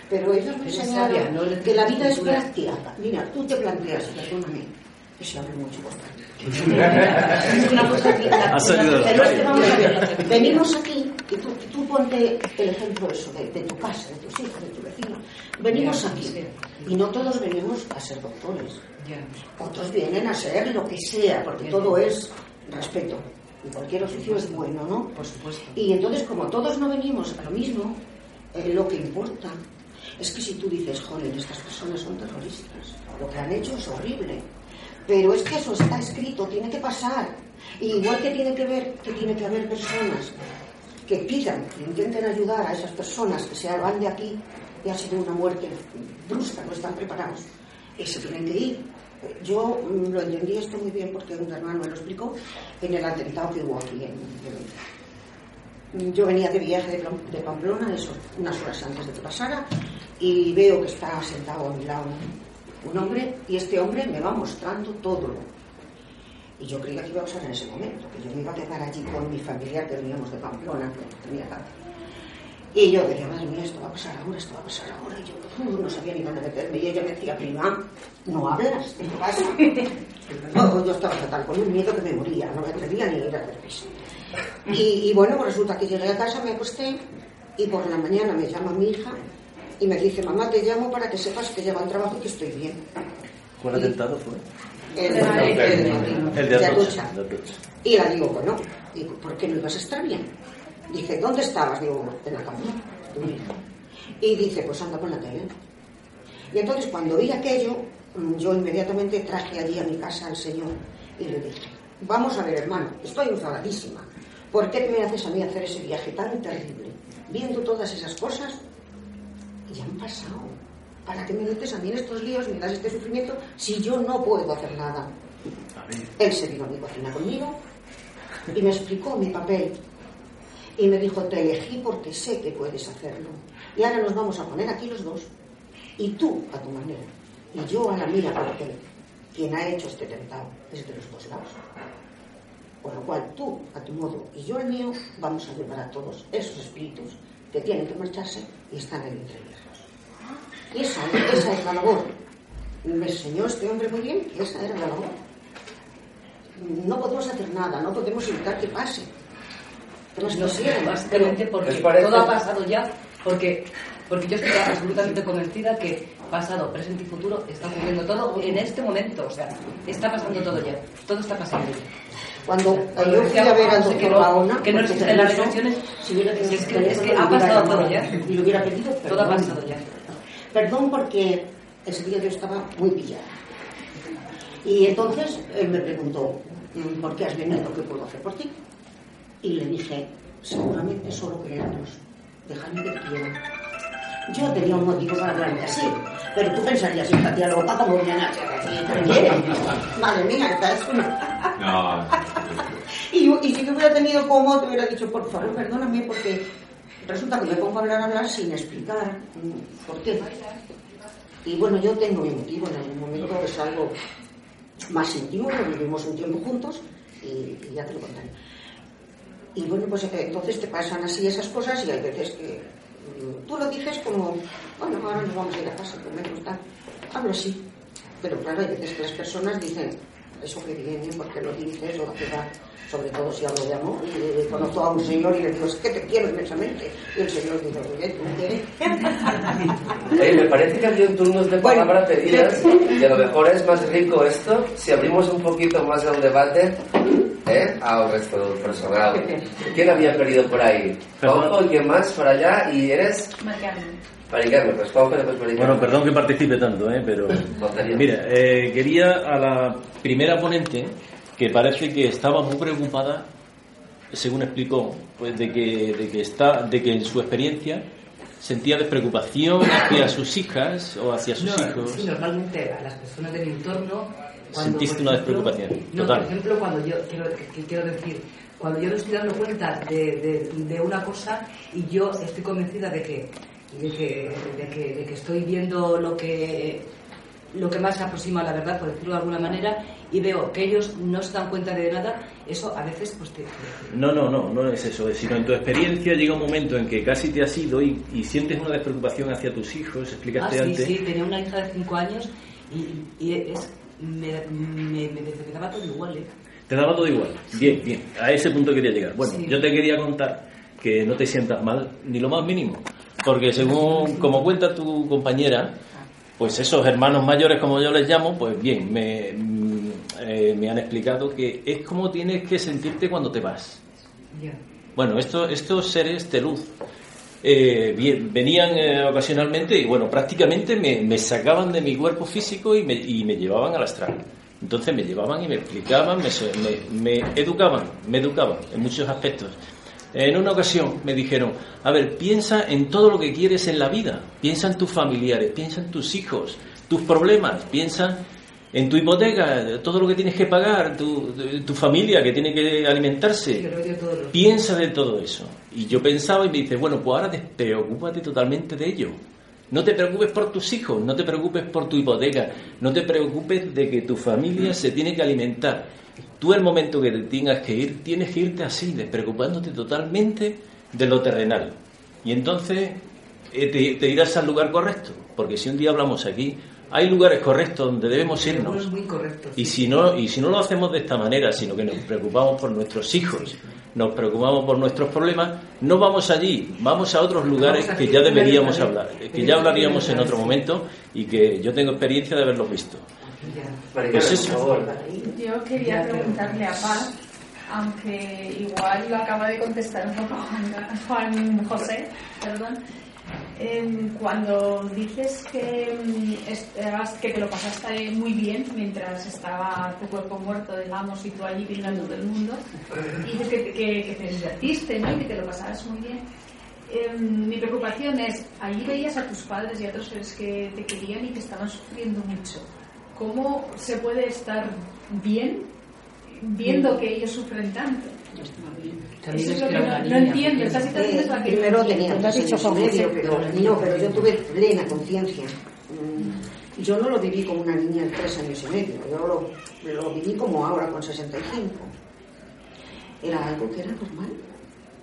Pero ellos me enseñaron no que la vida es práctica. Mira, tú te planteas, perdóname, que se abre mucho bastante. Es una cosa que Ha salido de la Pero es que calle. vamos a ver, venimos aquí, y tú, tú ponte el ejemplo eso, de, de tu casa, de tus hijos, de. Venimos aquí y no todos venimos a ser doctores. Otros vienen a ser lo que sea, porque todo es respeto. Y cualquier oficio es bueno, ¿no? Por supuesto. Y entonces, como todos no venimos a lo mismo, eh, lo que importa es que si tú dices, joder, estas personas son terroristas, lo que han hecho es horrible, pero es que eso está escrito, tiene que pasar. Y igual que tiene que ver, que tiene que haber personas que pidan, que intenten ayudar a esas personas que se van de aquí y ha sido una muerte brusca, no están preparados, y se tienen que ir. Yo mm, lo entendí esto muy bien porque un hermano me lo explicó en el atentado que hubo aquí en, en- yo venía de viaje de, Pam- de Pamplona, eso, unas horas antes de que pasara, y veo que está sentado a mi lado un, hombre, y este hombre me va mostrando todo. Y yo creía que iba a pasar en ese momento, que yo me iba a quedar allí con mi familiar que veníamos de Pamplona, que tenía cáncer. Y yo decía, madre mía, esto va a pasar ahora, esto va a pasar ahora. Y yo no sabía ni dónde meterme. Y ella me decía, prima, no hablas, ¿qué te pasa? No, yo estaba fatal, con un miedo que me moría, no me atrevía ni a ir a ver piso. Y, y bueno, pues resulta que llegué a casa, me acosté y por la mañana me llama mi hija y me dice, mamá, te llamo para que sepas que llevo al trabajo y que estoy bien. ¿Cuál atentado fue? El, el, el- El de Atocha. Y la digo, bueno, digo, ¿por qué no ibas a estar bien? Dice, ¿dónde estabas? Digo, en la cama. Y dice, pues anda con la tele. Y entonces cuando oí aquello, mm, yo inmediatamente traje allí a mi casa al Señor y le dije, vamos a ver hermano, estoy enfadadísima. ¿Por qué me haces a mí hacer ese viaje tan terrible? Viendo todas esas cosas, y ya han pasado. ¿Para qué me metes a mí en estos líos, me das este sufrimiento, si yo no puedo hacer nada? Él se vino a mi cocina conmigo y me explicó mi papel. Y me dijo, te elegí porque sé que puedes hacerlo. Y ahora nos vamos a poner aquí los dos. Y tú a tu manera. Y yo a la mía, porque quien ha hecho este tentado es de los dos lados. Con lo cual tú a tu modo y yo al mío vamos a llevar a todos esos espíritus que tienen que marcharse y están en el entreviernos. Y esa, esa es la labor. Me enseñó este hombre muy bien que esa era la labor. No podemos hacer nada, no podemos evitar que pase. No sé, básicamente porque todo ha pasado ya, porque, porque yo estoy absolutamente convencida que pasado, presente y futuro está ocurriendo todo en este momento, o sea, está pasando todo ya, todo está pasando ya. Cuando yo fui decía a ver al José que doctor no- que existen las eso, regresiones, si hubiera tenido es que- es que ha pasado todo ya. Y lo hubiera pedido Todo ha pasado ya. Perdón porque ese día yo estaba muy pillada. Y entonces él me preguntó, "Mm, ¿por qué has venido? ¿Qué puedo hacer por ti? Y le dije, seguramente solo querernos. Déjame que quiera. Yo tenía un motivo para hablarme así, pero tú pensarías, esta tía loca, como viene a. Madre mía, esta es una... No, Y, y si yo hubiera tenido como, te hubiera dicho, por favor, perdóname, porque resulta que me pongo a hablar, a hablar sin explicar mm, por qué. Y bueno, yo tengo mi motivo, en algún momento es algo más íntimo, lo vivimos un tiempo juntos y, y ya te lo contaré. Y bueno, pues eh, entonces te pasan así esas cosas y hay veces que mm, tú lo dices como, bueno, ahora nos vamos a ir a casa, primero está. Hablo así. Pero claro, hay veces que las personas dicen, eso que viene, porque lo dices o que va, sobre todo si hablo de amor. Y eh, conozco a un señor y le digo, es que te quiero inmensamente. Y el señor dice, oye, tú quieres. Oye, me parece que había un turnos de palabra pedidas y a lo mejor es más rico esto si abrimos un poquito más el debate ¿eh? al resto del personal. ¿Quién había perdido por ahí? Juanjo, ¿quién más por allá? ¿Y eres? Maricarmen, pues Juanjo, después Maricarmen. Bueno, perdón que participe tanto, ¿eh? pero mira, eh, quería a la primera ponente que parece que estaba muy preocupada, según explicó, pues de que, de que está, de que en su experiencia sentía despreocupación hacia sus hijas o hacia sus hijos. Sí, normalmente a las personas de mi entorno Sentiste una despreocupación. No, Total. por ejemplo, cuando yo, quiero, que- quiero decir, cuando yo me estoy dando cuenta de, de- de una cosa y yo estoy convencida de que, de que, de que, de que estoy viendo lo que, lo que más se aproxima a la verdad, por decirlo de alguna manera, y veo que ellos no se dan cuenta de nada, eso a veces pues te... No, no, no, no es eso, sino en tu experiencia llega un momento en que casi te has ido y, y sientes una despreocupación hacia tus hijos, Ah, explicaste sí, antes. sí, tenía una hija de 5 años y, y es, me, me, me, me daba todo igual, ¿eh? Te daba todo igual. Bien, bien. A ese punto quería llegar. Bueno, Sí. yo te quería contar que no te sientas mal ni lo más mínimo. Porque según, como cuenta tu compañera, pues esos hermanos mayores, como yo les llamo, pues bien, me, mm, eh, me han explicado que es como tienes que sentirte cuando te vas. Bueno, esto, estos seres de luz eh, venían eh, ocasionalmente y bueno, prácticamente me, me sacaban de mi cuerpo físico y me, y me llevaban al astral. Entonces me llevaban y me explicaban, me, me, me educaban, me educaban en muchos aspectos. En una ocasión me dijeron, a ver, piensa en todo lo que quieres en la vida, piensa en tus familiares, piensa en tus hijos, tus problemas, piensa en tu hipoteca, todo lo que tienes que pagar, tu, tu familia que tiene que alimentarse. Piensa de todo eso. Y yo pensaba y me dice, bueno, pues ahora despreocúpate totalmente de ello. No te preocupes por tus hijos, no te preocupes por tu hipoteca, no te preocupes de que tu familia se tiene que alimentar. Tú el momento que te tengas que ir, tienes que irte así, despreocupándote totalmente de lo terrenal. Y entonces eh, te, te irás al lugar correcto, porque si un día hablamos aquí, hay lugares correctos donde debemos irnos. Algunos muy correctos. Y si no, y si no lo hacemos de esta manera, sino que nos preocupamos por nuestros hijos, nos preocupamos por nuestros problemas, no vamos allí, vamos a otros lugares que ya deberíamos hablar, que ya hablaríamos en otro momento y que yo tengo experiencia de haberlos visto. Pues eso. Yo quería preguntarle a Paz, aunque igual lo acaba de contestar un poco Juan, Juan José, perdón. Em, cuando dices que, estabas- que te lo pasaste muy bien mientras estaba tu cuerpo muerto, digamos, y tú allí pintando todo el mundo, y dices que, que, que te divertiste, ¿no? Y que te lo pasabas muy bien. Em, mi preocupación es, allí veías a tus padres y a otros seres que te querían y que estaban sufriendo mucho. ¿Cómo se puede estar bien viendo que ellos sufren tanto? También Eso es lo que no, no entiendo. Esta situación es la que Primero tenía dos años y medio, pero, no, pero yo tuve plena conciencia. Mm, Yo no lo viví como una niña de tres años y medio, yo lo, lo viví como ahora con 65. Era algo que era normal.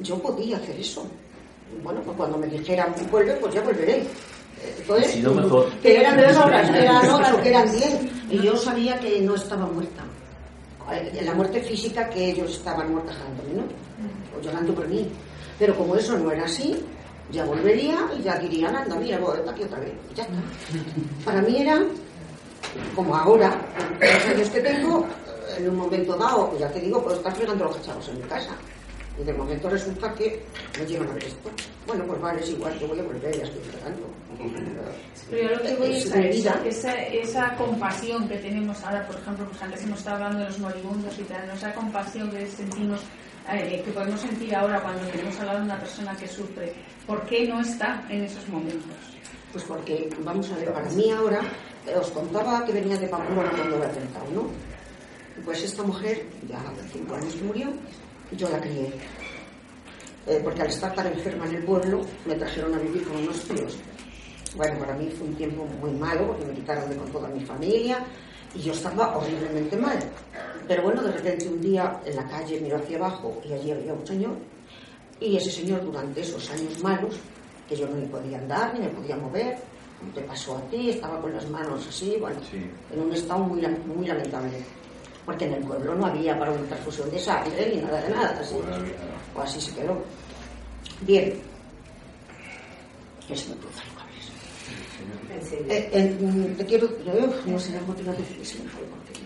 Yo podía hacer eso. Bueno, pues cuando me dijeran vuelve, pues ya volveré. Entonces, mejor. que eran tres horas, que eran ocho, que eran diez. Y yo sabía que no estaba muerta. Eh, La muerte física que ellos estaban mortajándome, ¿no? O llorando por mí. Pero como eso no era así, ya volvería y ya dirían, anda, mira, voy aquí otra vez. Ya está. Para mí era, como ahora, los años que tengo, en un momento dado, pues ya te digo, puedo estar fregando los cacharros en mi casa. Y de momento resulta que me llevan a ver esto. Bueno, pues vale, es igual, yo voy a volver, ya estoy fregando. Pero yo lo que voy es a esa, esa, esa compasión que tenemos ahora, por ejemplo, pues antes hemos estado hablando de los moribundos y tal, ¿no? esa compasión que sentimos, eh, que podemos sentir ahora cuando tenemos al lado de una persona que sufre, ¿por qué no está en esos momentos? Pues porque, vamos a ver, para mí ahora, eh, os contaba que venía de Pamplona cuando el atentado, ¿no? Pues esta mujer, ya hace cinco años que murió, yo la crié. Eh, porque al estar tan enferma en el pueblo, me trajeron a vivir con unos tíos. Bueno, para mí fue un tiempo muy malo, porque me quitaron de con toda mi familia y yo estaba horriblemente mal. Pero bueno, de repente un día en la calle miro hacia abajo y allí había un señor y ese señor durante esos años malos, que yo no ni podía andar ni me podía mover, como te pasó a ti, estaba con las manos así, bueno, en un estado muy, muy lamentable. Porque en el pueblo no había para una transfusión de sangre ni nada de nada, así, o así se quedó. Bien, que se me cruzan los cables. Eh, eh, mm, te quiero, no sé la motivación que se me fue porque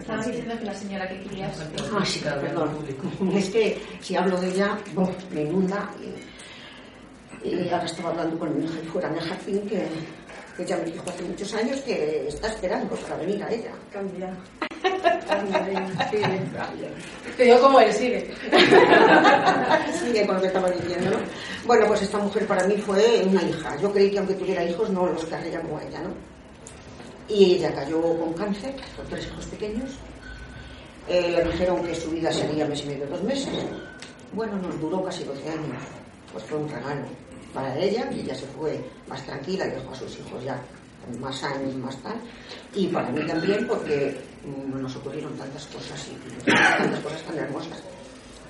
Estabas diciendo que la señora que querías. Ah, sí, perdón. Es que si hablo de ella, boh, me inunda. Y, y ahora estaba hablando con mi hija fuera en el jardín que, que ella me dijo hace muchos años que está esperando para venir a ella. Cambia. Te digo cómo él sigue. Sigue con lo que estaba diciendo, ¿no? Bueno, pues esta mujer para mí fue una hija. Yo creí que aunque tuviera hijos no los querría como ella, ¿no? Y ella cayó con cáncer, con tres hijos pequeños. Eh, le dijeron que su vida sería mes y medio, dos meses. Bueno, nos duró casi 12 años. Pues fue un regalo para ella, que ella se fue más tranquila y dejó a sus hijos ya más años, más tal. Y para mí también, porque nos ocurrieron tantas cosas y tantas cosas tan hermosas.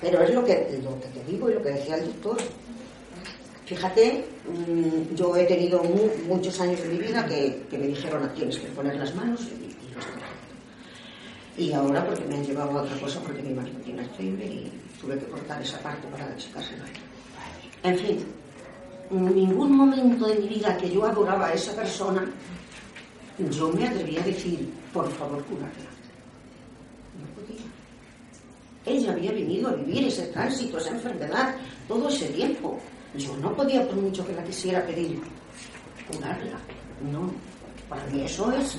Pero es lo que, lo que te digo y lo que decía el doctor. Fíjate, mm, yo he tenido mu- muchos años de mi vida que, me dijeron tienes que poner las manos y, y los. Y ahora porque me han llevado a otra cosa porque mi marido tiene Alzheimer y tuve que cortar esa parte para sacársela. En fin, ningún momento de mi vida que yo adoraba a esa persona, yo me atreví a decir, por favor, curarla. No podía. Ella había venido a vivir ese tránsito, esa enfermedad, todo ese tiempo. Yo no podía, por mucho que la quisiera pedir, curarla. No, para mí eso es.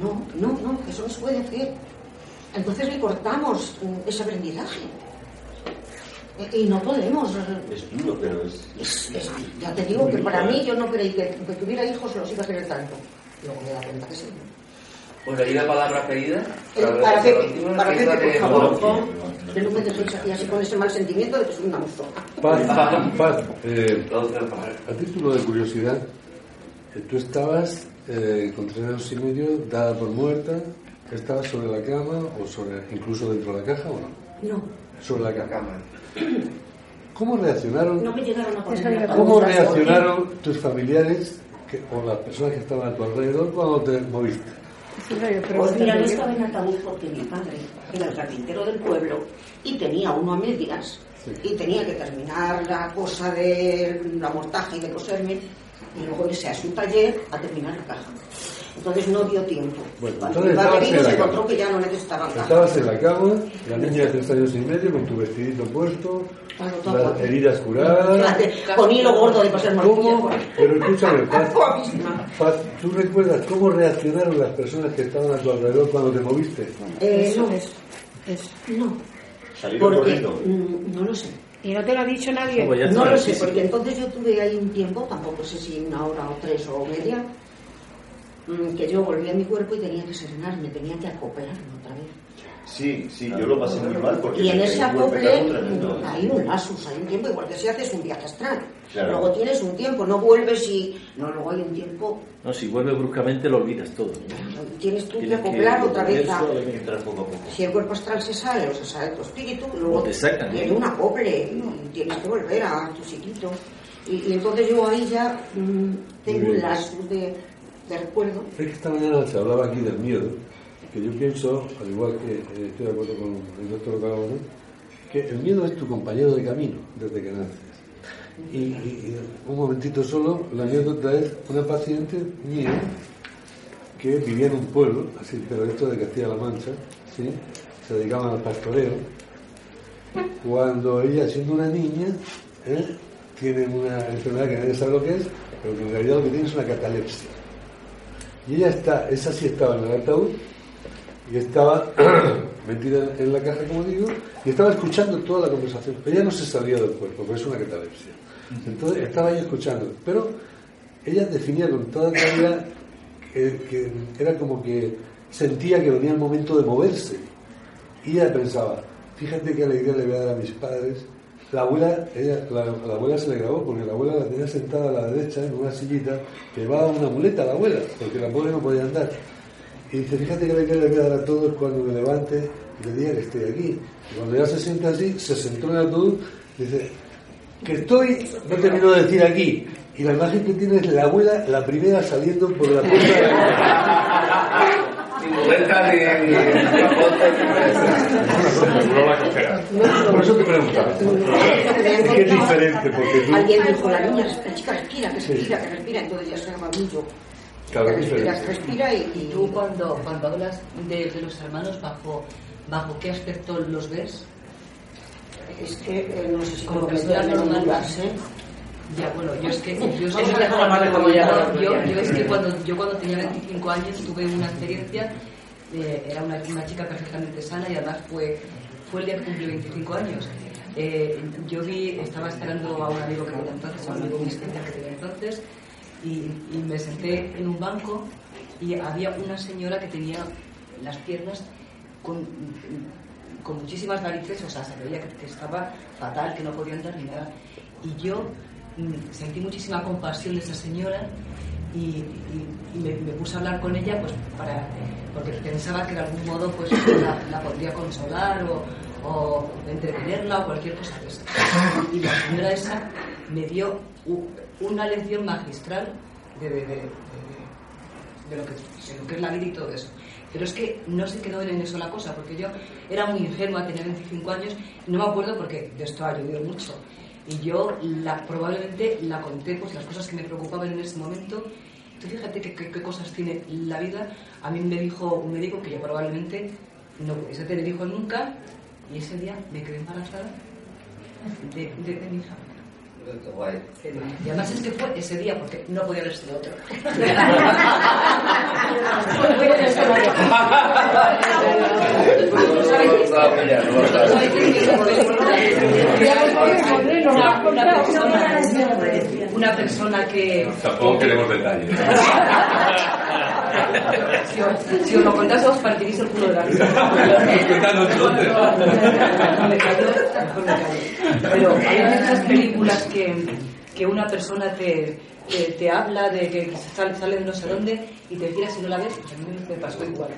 No, no, no, eso no se puede hacer. Entonces le cortamos mm, ese aprendizaje. Y no podemos. Es duro, pero es... Es- es- ya te digo que para mí yo no creí que, que tuviera hijos los iba a querer tanto. Luego me da cuenta que sí. Bueno, ¿y la palabra pedida? Eh, Para Pepe, para Pepe, por de- favor. Que no me aquí así con ese mal sentimiento de que soy una musola. Paz, Paz, eh, a título de curiosidad, eh, tú estabas eh, con tres años y medio dada por muerta, estabas sobre la cama o sobre, incluso dentro de la caja o no? No, Sobre la cama. ¿Cómo reaccionaron? no me llegaron a poner ¿Cómo la reaccionaron tus familiares que- o las personas que estaban a tu alrededor cuando te moviste? Pues mira, no estaba en ataúd porque mi padre era el carpintero del pueblo y tenía uno a medias y tenía que terminar la cosa del amortaje y de coserme y luego irse a su taller a terminar la caja. Entonces no dio tiempo. Bueno, Cuando entonces en vino la se encontró que ya no necesitaban caja. Estabas en la cama, la niña de tres años y medio con tu vestidito puesto, Claro, las heridas curadas. Con hilo gordo de coser ¿Cómo? Pero escúchame, Paz. Paz, ¿tú recuerdas cómo reaccionaron las personas que estaban a tu alrededor cuando te moviste? Eh, Eso no, es. es. no. ¿Salieron Porque, corriendo? mm, no lo sé. ¿Y no te lo ha dicho nadie? No, lo sé, porque entonces yo tuve ahí un tiempo, tampoco sé si una hora o tres o media, que yo volví a mi cuerpo y tenía que serenarme, tenía que acoplarme otra vez. Sí, sí, yo lo pasé muy mal porque... Y en ese acople mm, hay un lasus, hay un tiempo, igual que si haces un viaje astral. Claro. Luego tienes un tiempo, no vuelves y... No, luego hay un tiempo, No, si vuelve bruscamente lo olvidas todo. tienes tú que Tienes que acoplar otra vez a... poco a poco. Si el cuerpo astral se sale o se sale tu espíritu, luego te sacan, tiene ¿no? un acople y tienes que volver a tu sitio. Y, y entonces yo ahí ya mm, tengo un lazo de, de recuerdo. Es que esta mañana se hablaba aquí del miedo, que yo pienso, al igual que eh, estoy de acuerdo con el doctor Ocágono, que el miedo es tu compañero de camino desde que naces. Y un momentito solo, la anécdota es una paciente mía que vivía en un pueblo, así, pero esto de Castilla-La Mancha, ¿sí? se dedicaban al pastoreo, cuando ella, siendo una niña, ¿eh? tiene una enfermedad que nadie sabe lo que es, pero que en realidad lo que tiene es una catalepsia. Y ella está, esa sí estaba en el ataúd, y estaba metida en la caja, como digo, y estaba escuchando toda la conversación. Ella no se salía del cuerpo, porque es una catalepsia. Entonces estaba ahí escuchando. Pero ella definía con toda claridad que, que era como que sentía que venía el momento de moverse. Y ella pensaba, fíjate qué alegría le voy a dar a mis padres. La abuela, ella, la, la abuela se le grabó porque la abuela la tenía sentada a la derecha en una sillita que llevaba una muleta a la abuela, porque la pobre no podía andar. Y dice, fíjate alegría le voy a dar a todos cuando me levante y le diga que estoy aquí. Y cuando ya se sienta así, se sentó en el ataúd, dice, que estoy, no terminó de decir aquí. Y la imagen que tiene es la abuela, la primera saliendo por la puerta de la Sin muleta ni... Por eso te preguntaba. Es que es diferente, porque tú... Alguien dijo, la niña, la chica respira, que respira, que respira, entonces ya se llama Millo. Claro, diferente. respira y, y tú cuando, cuando hablas de, de los hermanos, bajo, ¿bajo qué aspecto los ves? Es que eh, no sé si Como en normal. dudas, ¿eh? Ya, bueno, yo es que yo, que- yo, otra. yo es que cuando yo cuando tenía 25 años tuve una experiencia era una, una chica perfectamente sana y además fue fue el día que cumplí 25 años. Eh, yo vi, estaba esperando a un amigo que tenía entonces, a un amigo que tenía entonces, y, me senté en un banco y había una señora que tenía las piernas con, con muchísimas narices, o sea, se veía que, que estaba fatal, que no podía andar ni nada. Y yo mm, sentí muchísima compasión de esa señora y, y- y me, me puse a hablar con ella pues para porque pensaba que de algún modo pues la, la podría consolar o, o entretenerla o cualquier cosa de esa. Y la señora esa me dio una lección magistral de, de- de- de- lo que, lo que es la vida y todo eso. Pero es que no se quedó en eso la cosa, porque yo era muy ingenua, tenía 25 años, y no me acuerdo porque de esto ha llovido mucho. Y yo la, probablemente la conté, pues las cosas que me preocupaban en ese momento. Tú fíjate qué, cosas tiene la vida. A mí me dijo un médico que yo probablemente no pudiese tener hijos nunca, y ese día me quedé embarazada de, de- de mi hija. Qué guay. Y además es que fue ese día, porque no podía haber sido otro. Una, una persona, una persona que... Tampoco queremos detalles. Si si os lo contase os partiréis el culo de la risa. Cuéntanos entonces. No me callo, mejor me callo. Pero hay muchas películas que, que una persona te, te, te habla de que sale, sale de no sé dónde y te giras y no la ves, pues a mí me pasó igual.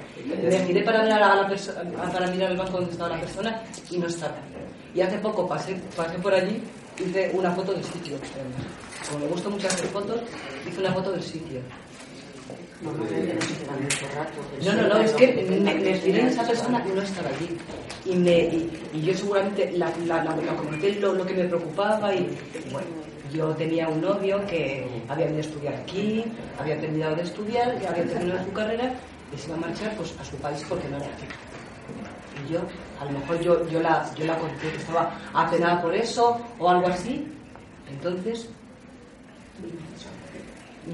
Me giré para mirar, a la perso- para mirar el banco donde estaba la persona y no estaba. Y hace poco pasé, pasé por allí, hice una foto del sitio. Como me gusta mucho hacer fotos, hice una foto del sitio. No, no, no, es que me, me esa persona y no estaba allí. Y, me, y, y yo seguramente la, la, la, la comenté lo, lo que me preocupaba y bueno, yo tenía un novio que había venido a estudiar aquí, había terminado de estudiar, ya había terminado su carrera y se iba a marchar pues a su país porque no era aquí. Y yo, a lo mejor yo, yo, la, yo la conté que estaba apenada por eso o algo así. Entonces,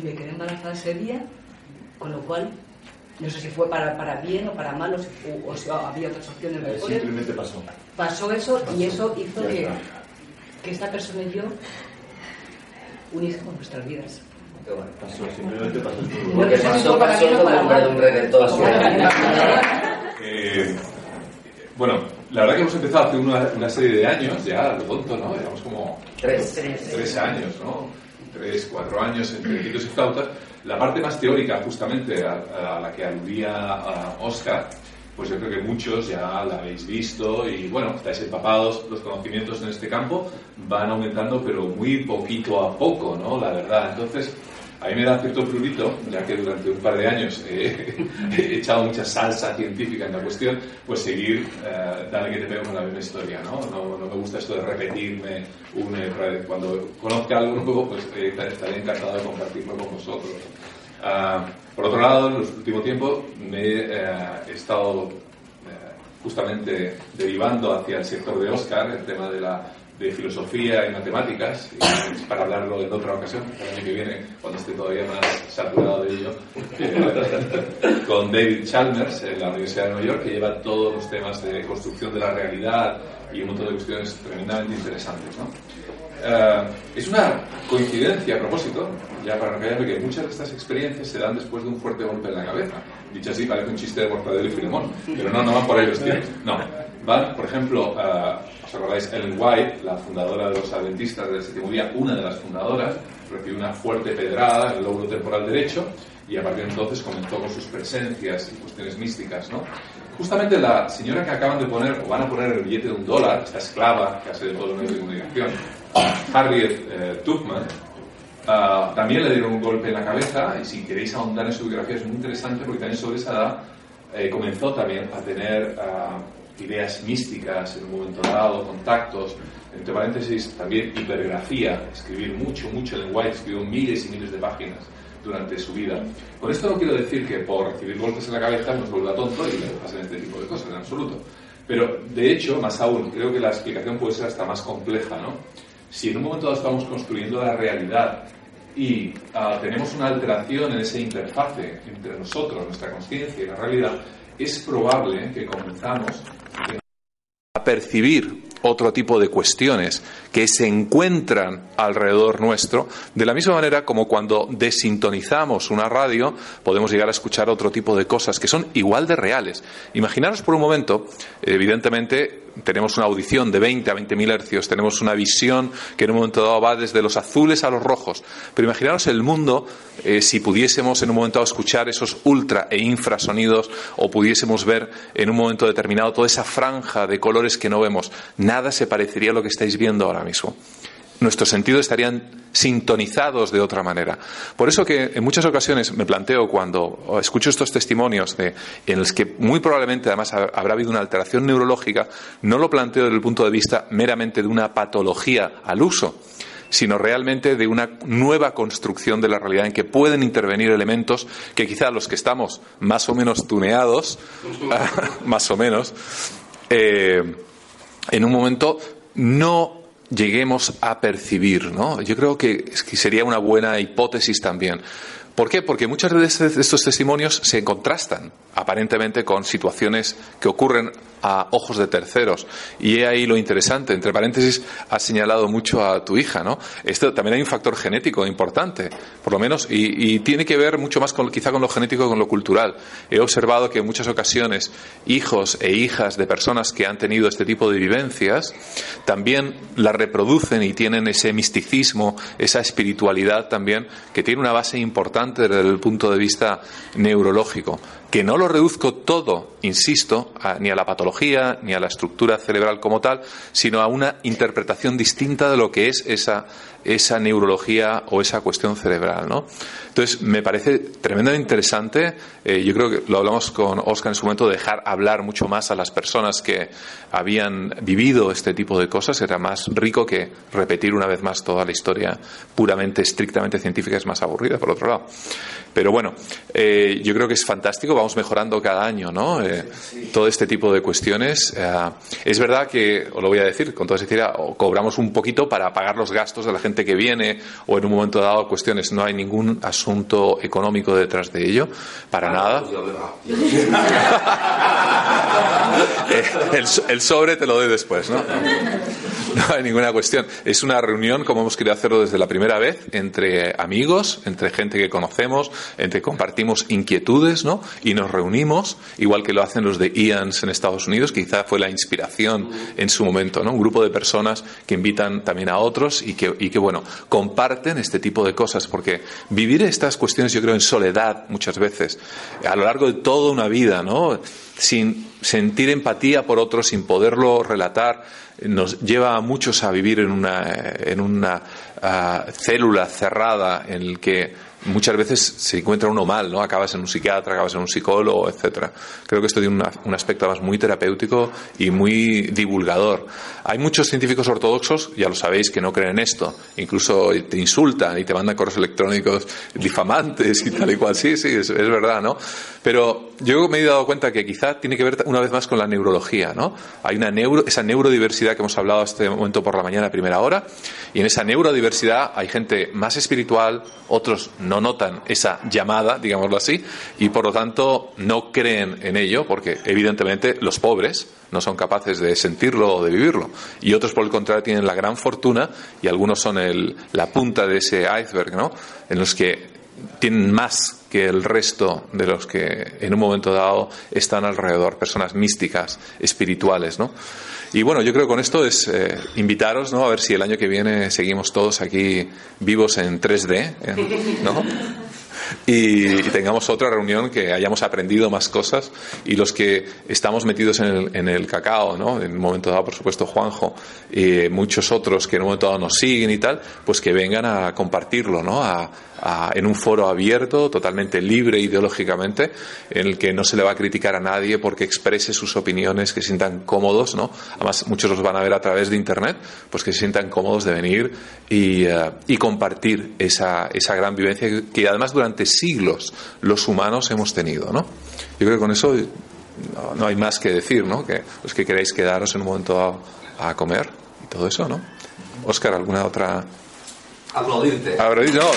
me quedé embarazada ese día, con lo cual, no sé si fue para, para bien o para mal, o si, o- o si había otras opciones mejores. Simplemente pasó. Pasó eso y eso hizo que, que esta persona y yo uniésemos nuestras vidas. Pasó, simplemente pasó. Porque pasó, pasó como hombre de un. Eh, bueno, la verdad que hemos empezado hace una, una serie de años, ya, lo tonto, ¿no? Llevamos como Tres. tres años, ¿no? Tres, cuatro años entre y flautas. La parte más teórica, justamente, a, a la que aludía a Oscar, pues yo creo que muchos ya la habéis visto y, bueno, estáis empapados, los conocimientos en este campo van aumentando, pero muy poquito a poco, ¿no? La verdad. Entonces, a mí me da cierto prurito, ya que durante un par de años eh, he echado mucha salsa científica en la cuestión, pues seguir, eh, dale que te pego con la misma historia, ¿no? No, no me gusta esto de repetirme una y otra vez. Cuando conozca algo nuevo, pues eh, estaré encantado de compartirlo con vosotros. Ah, por otro lado, en los últimos tiempos me eh, he estado eh, justamente derivando hacia el sector de Oscar, el tema de la de filosofía y matemáticas, y para hablarlo en otra ocasión, el año que viene, cuando esté todavía más saturado de ello, con David Chalmers en la Universidad de Nueva York, que lleva todos los temas de construcción de la realidad y un montón de cuestiones tremendamente interesantes. ¿no? Eh, es una coincidencia a propósito, ya para no callarme, que muchas de estas experiencias se dan después de un fuerte golpe en la cabeza. Dicho así, parece un chiste de Mortadelo y Filemón, pero no, no van por ahí los tiros. No, van, por ejemplo, eh, ¿os acordáis? Ellen White, la fundadora de los Adventistas del Séptimo Día, una de las fundadoras, recibió una fuerte pedrada en el lóbulo temporal derecho y a partir de entonces comenzó con sus presencias y cuestiones místicas, ¿no? Justamente la señora que acaban de poner, o van a poner el billete de un dólar, esta esclava que hace de todo el medio de comunicación, Harriet eh, Tubman, ah, también le dieron un golpe en la cabeza y si queréis ahondar en su biografía es muy interesante porque también sobre esa edad eh, comenzó también a tener ah, ideas místicas en un momento dado, contactos, entre paréntesis también hipergrafía, escribir mucho, mucho lenguaje, escribió miles y miles de páginas durante su vida. Con esto no quiero decir que por recibir golpes en la cabeza nos vuelva tonto y le pasen este tipo de cosas, en absoluto. Pero, de hecho, más aún, creo que la explicación puede ser hasta más compleja, ¿no? Si en un momento dado estamos construyendo la realidad y ah, tenemos una alteración en esa interfase entre nosotros, nuestra conciencia y la realidad, es probable que comenzamos a percibir otro tipo de cuestiones que se encuentran alrededor nuestro, de la misma manera como cuando desintonizamos una radio podemos llegar a escuchar otro tipo de cosas que son igual de reales. Imaginaros por un momento, evidentemente tenemos una audición de 20 a 20 mil hercios, tenemos una visión que en un momento dado va desde los azules a los rojos. Pero imaginaros el mundo eh, si pudiésemos en un momento dado escuchar esos ultra e infrasonidos o pudiésemos ver en un momento determinado toda esa franja de colores que no vemos. Nada se parecería a lo que estáis viendo ahora mismo nuestros sentidos estarían sintonizados de otra manera. Por eso que en muchas ocasiones me planteo cuando escucho estos testimonios de, en los que muy probablemente además habrá habido una alteración neurológica, no lo planteo desde el punto de vista meramente de una patología al uso, sino realmente de una nueva construcción de la realidad en que pueden intervenir elementos que quizá los que estamos más o menos tuneados, más o menos, eh, en un momento no lleguemos a percibir, ¿no? Yo creo que sería una buena hipótesis también. ¿Por qué? Porque muchos de estos testimonios se contrastan aparentemente con situaciones que ocurren a ojos de terceros. Y he ahí lo interesante. Entre paréntesis, has señalado mucho a tu hija, ¿no? Esto también hay un factor genético importante, por lo menos, y, tiene que ver mucho más con, quizá con lo genético que con lo cultural. He observado que en muchas ocasiones hijos e hijas de personas que han tenido este tipo de vivencias también la reproducen y tienen ese misticismo, esa espiritualidad también, que tiene una base importante desde el punto de vista neurológico que no lo reduzco todo, insisto, ni a la patología, ni a la estructura cerebral como tal, sino a una interpretación distinta de lo que es esa esa neurología o esa cuestión cerebral. ¿no? Entonces, me parece tremendamente interesante. Eh, yo creo que lo hablamos con Oscar en su momento, dejar hablar mucho más a las personas que habían vivido este tipo de cosas. Era más rico que repetir una vez más toda la historia puramente, estrictamente científica, es más aburrida, por otro lado. Pero bueno, eh, yo creo que es fantástico, vamos mejorando cada año, ¿no? Eh, todo este tipo de cuestiones. es verdad que, os lo voy a decir con toda sinceridad, cobramos un poquito para pagar los gastos de la gente que viene o en un momento dado cuestiones, no hay ningún asunto económico detrás de ello, para nada. el, sobre te lo doy después, ¿no? No hay ninguna cuestión. Es una reunión, como hemos querido hacerlo desde la primera vez, entre amigos, entre gente que conocemos, entre compartimos inquietudes, ¿no? Y nos reunimos, igual que lo hacen los de IANS en Estados Unidos, quizá fue la inspiración en su momento, ¿no? Un grupo de personas que invitan también a otros y que, y que bueno, comparten este tipo de cosas, porque vivir estas cuestiones, yo creo, en soledad muchas veces, a lo largo de toda una vida, ¿no? Sin sentir empatía por otros, sin poderlo relatar, nos lleva a muchos a vivir en una, en una ah, célula cerrada en el que muchas veces se encuentra uno mal, ¿no? Acabas en un psiquiatra, acabas en un psicólogo, etcétera. Creo que esto tiene un aspecto más muy terapéutico y muy divulgador. Hay muchos científicos ortodoxos, ya lo sabéis, que no creen en esto. Incluso te insultan y te mandan correos electrónicos difamantes y tal y cual. Sí, sí, es, verdad, ¿no? Pero yo me he dado cuenta que quizá tiene que ver una vez más con la neurología, ¿no? Hay una neuro, esa neurodiversidad que hemos hablado este momento por la mañana primera hora, y en esa neurodiversidad hay gente más espiritual, otros no notan esa llamada, digámoslo así, y por lo tanto no creen en ello, porque evidentemente los pobres no son capaces de sentirlo o de vivirlo, y otros por el contrario tienen la gran fortuna, y algunos son el, la punta de ese iceberg, ¿no? En los que tienen más que el resto de los que en un momento dado están alrededor, personas místicas, espirituales, ¿no? Y bueno, yo creo que con esto es eh, invitaros, ¿no? A ver si el año que viene seguimos todos aquí vivos en 3D, ¿no? Y, tengamos otra reunión que hayamos aprendido más cosas y los que estamos metidos en el, en el cacao, ¿no? En un momento dado, por supuesto, Juanjo y muchos otros que en un momento dado nos siguen y tal, pues que vengan a compartirlo, ¿no? A, en un foro abierto, totalmente libre ideológicamente, en el que no se le va a criticar a nadie porque exprese sus opiniones, que se sientan cómodos, ¿no? Además, muchos los van a ver a través de Internet, pues que se sientan cómodos de venir y, eh, y compartir esa, esa gran vivencia que además durante durante siglos los humanos hemos tenido, ¿no? Yo creo que con eso no, no hay más que decir, ¿no? Que los que queráis quedaros en un momento a, a comer y todo eso, ¿no? Oscar, ¿alguna otra? Aplaudirte. Aplaudir, no.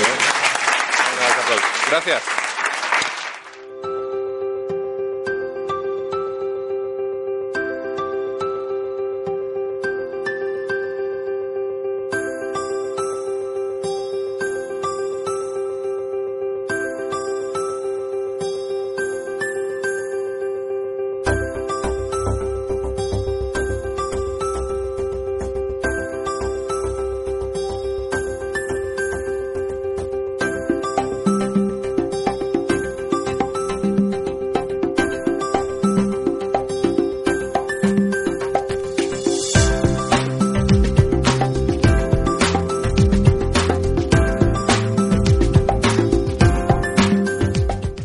Gracias.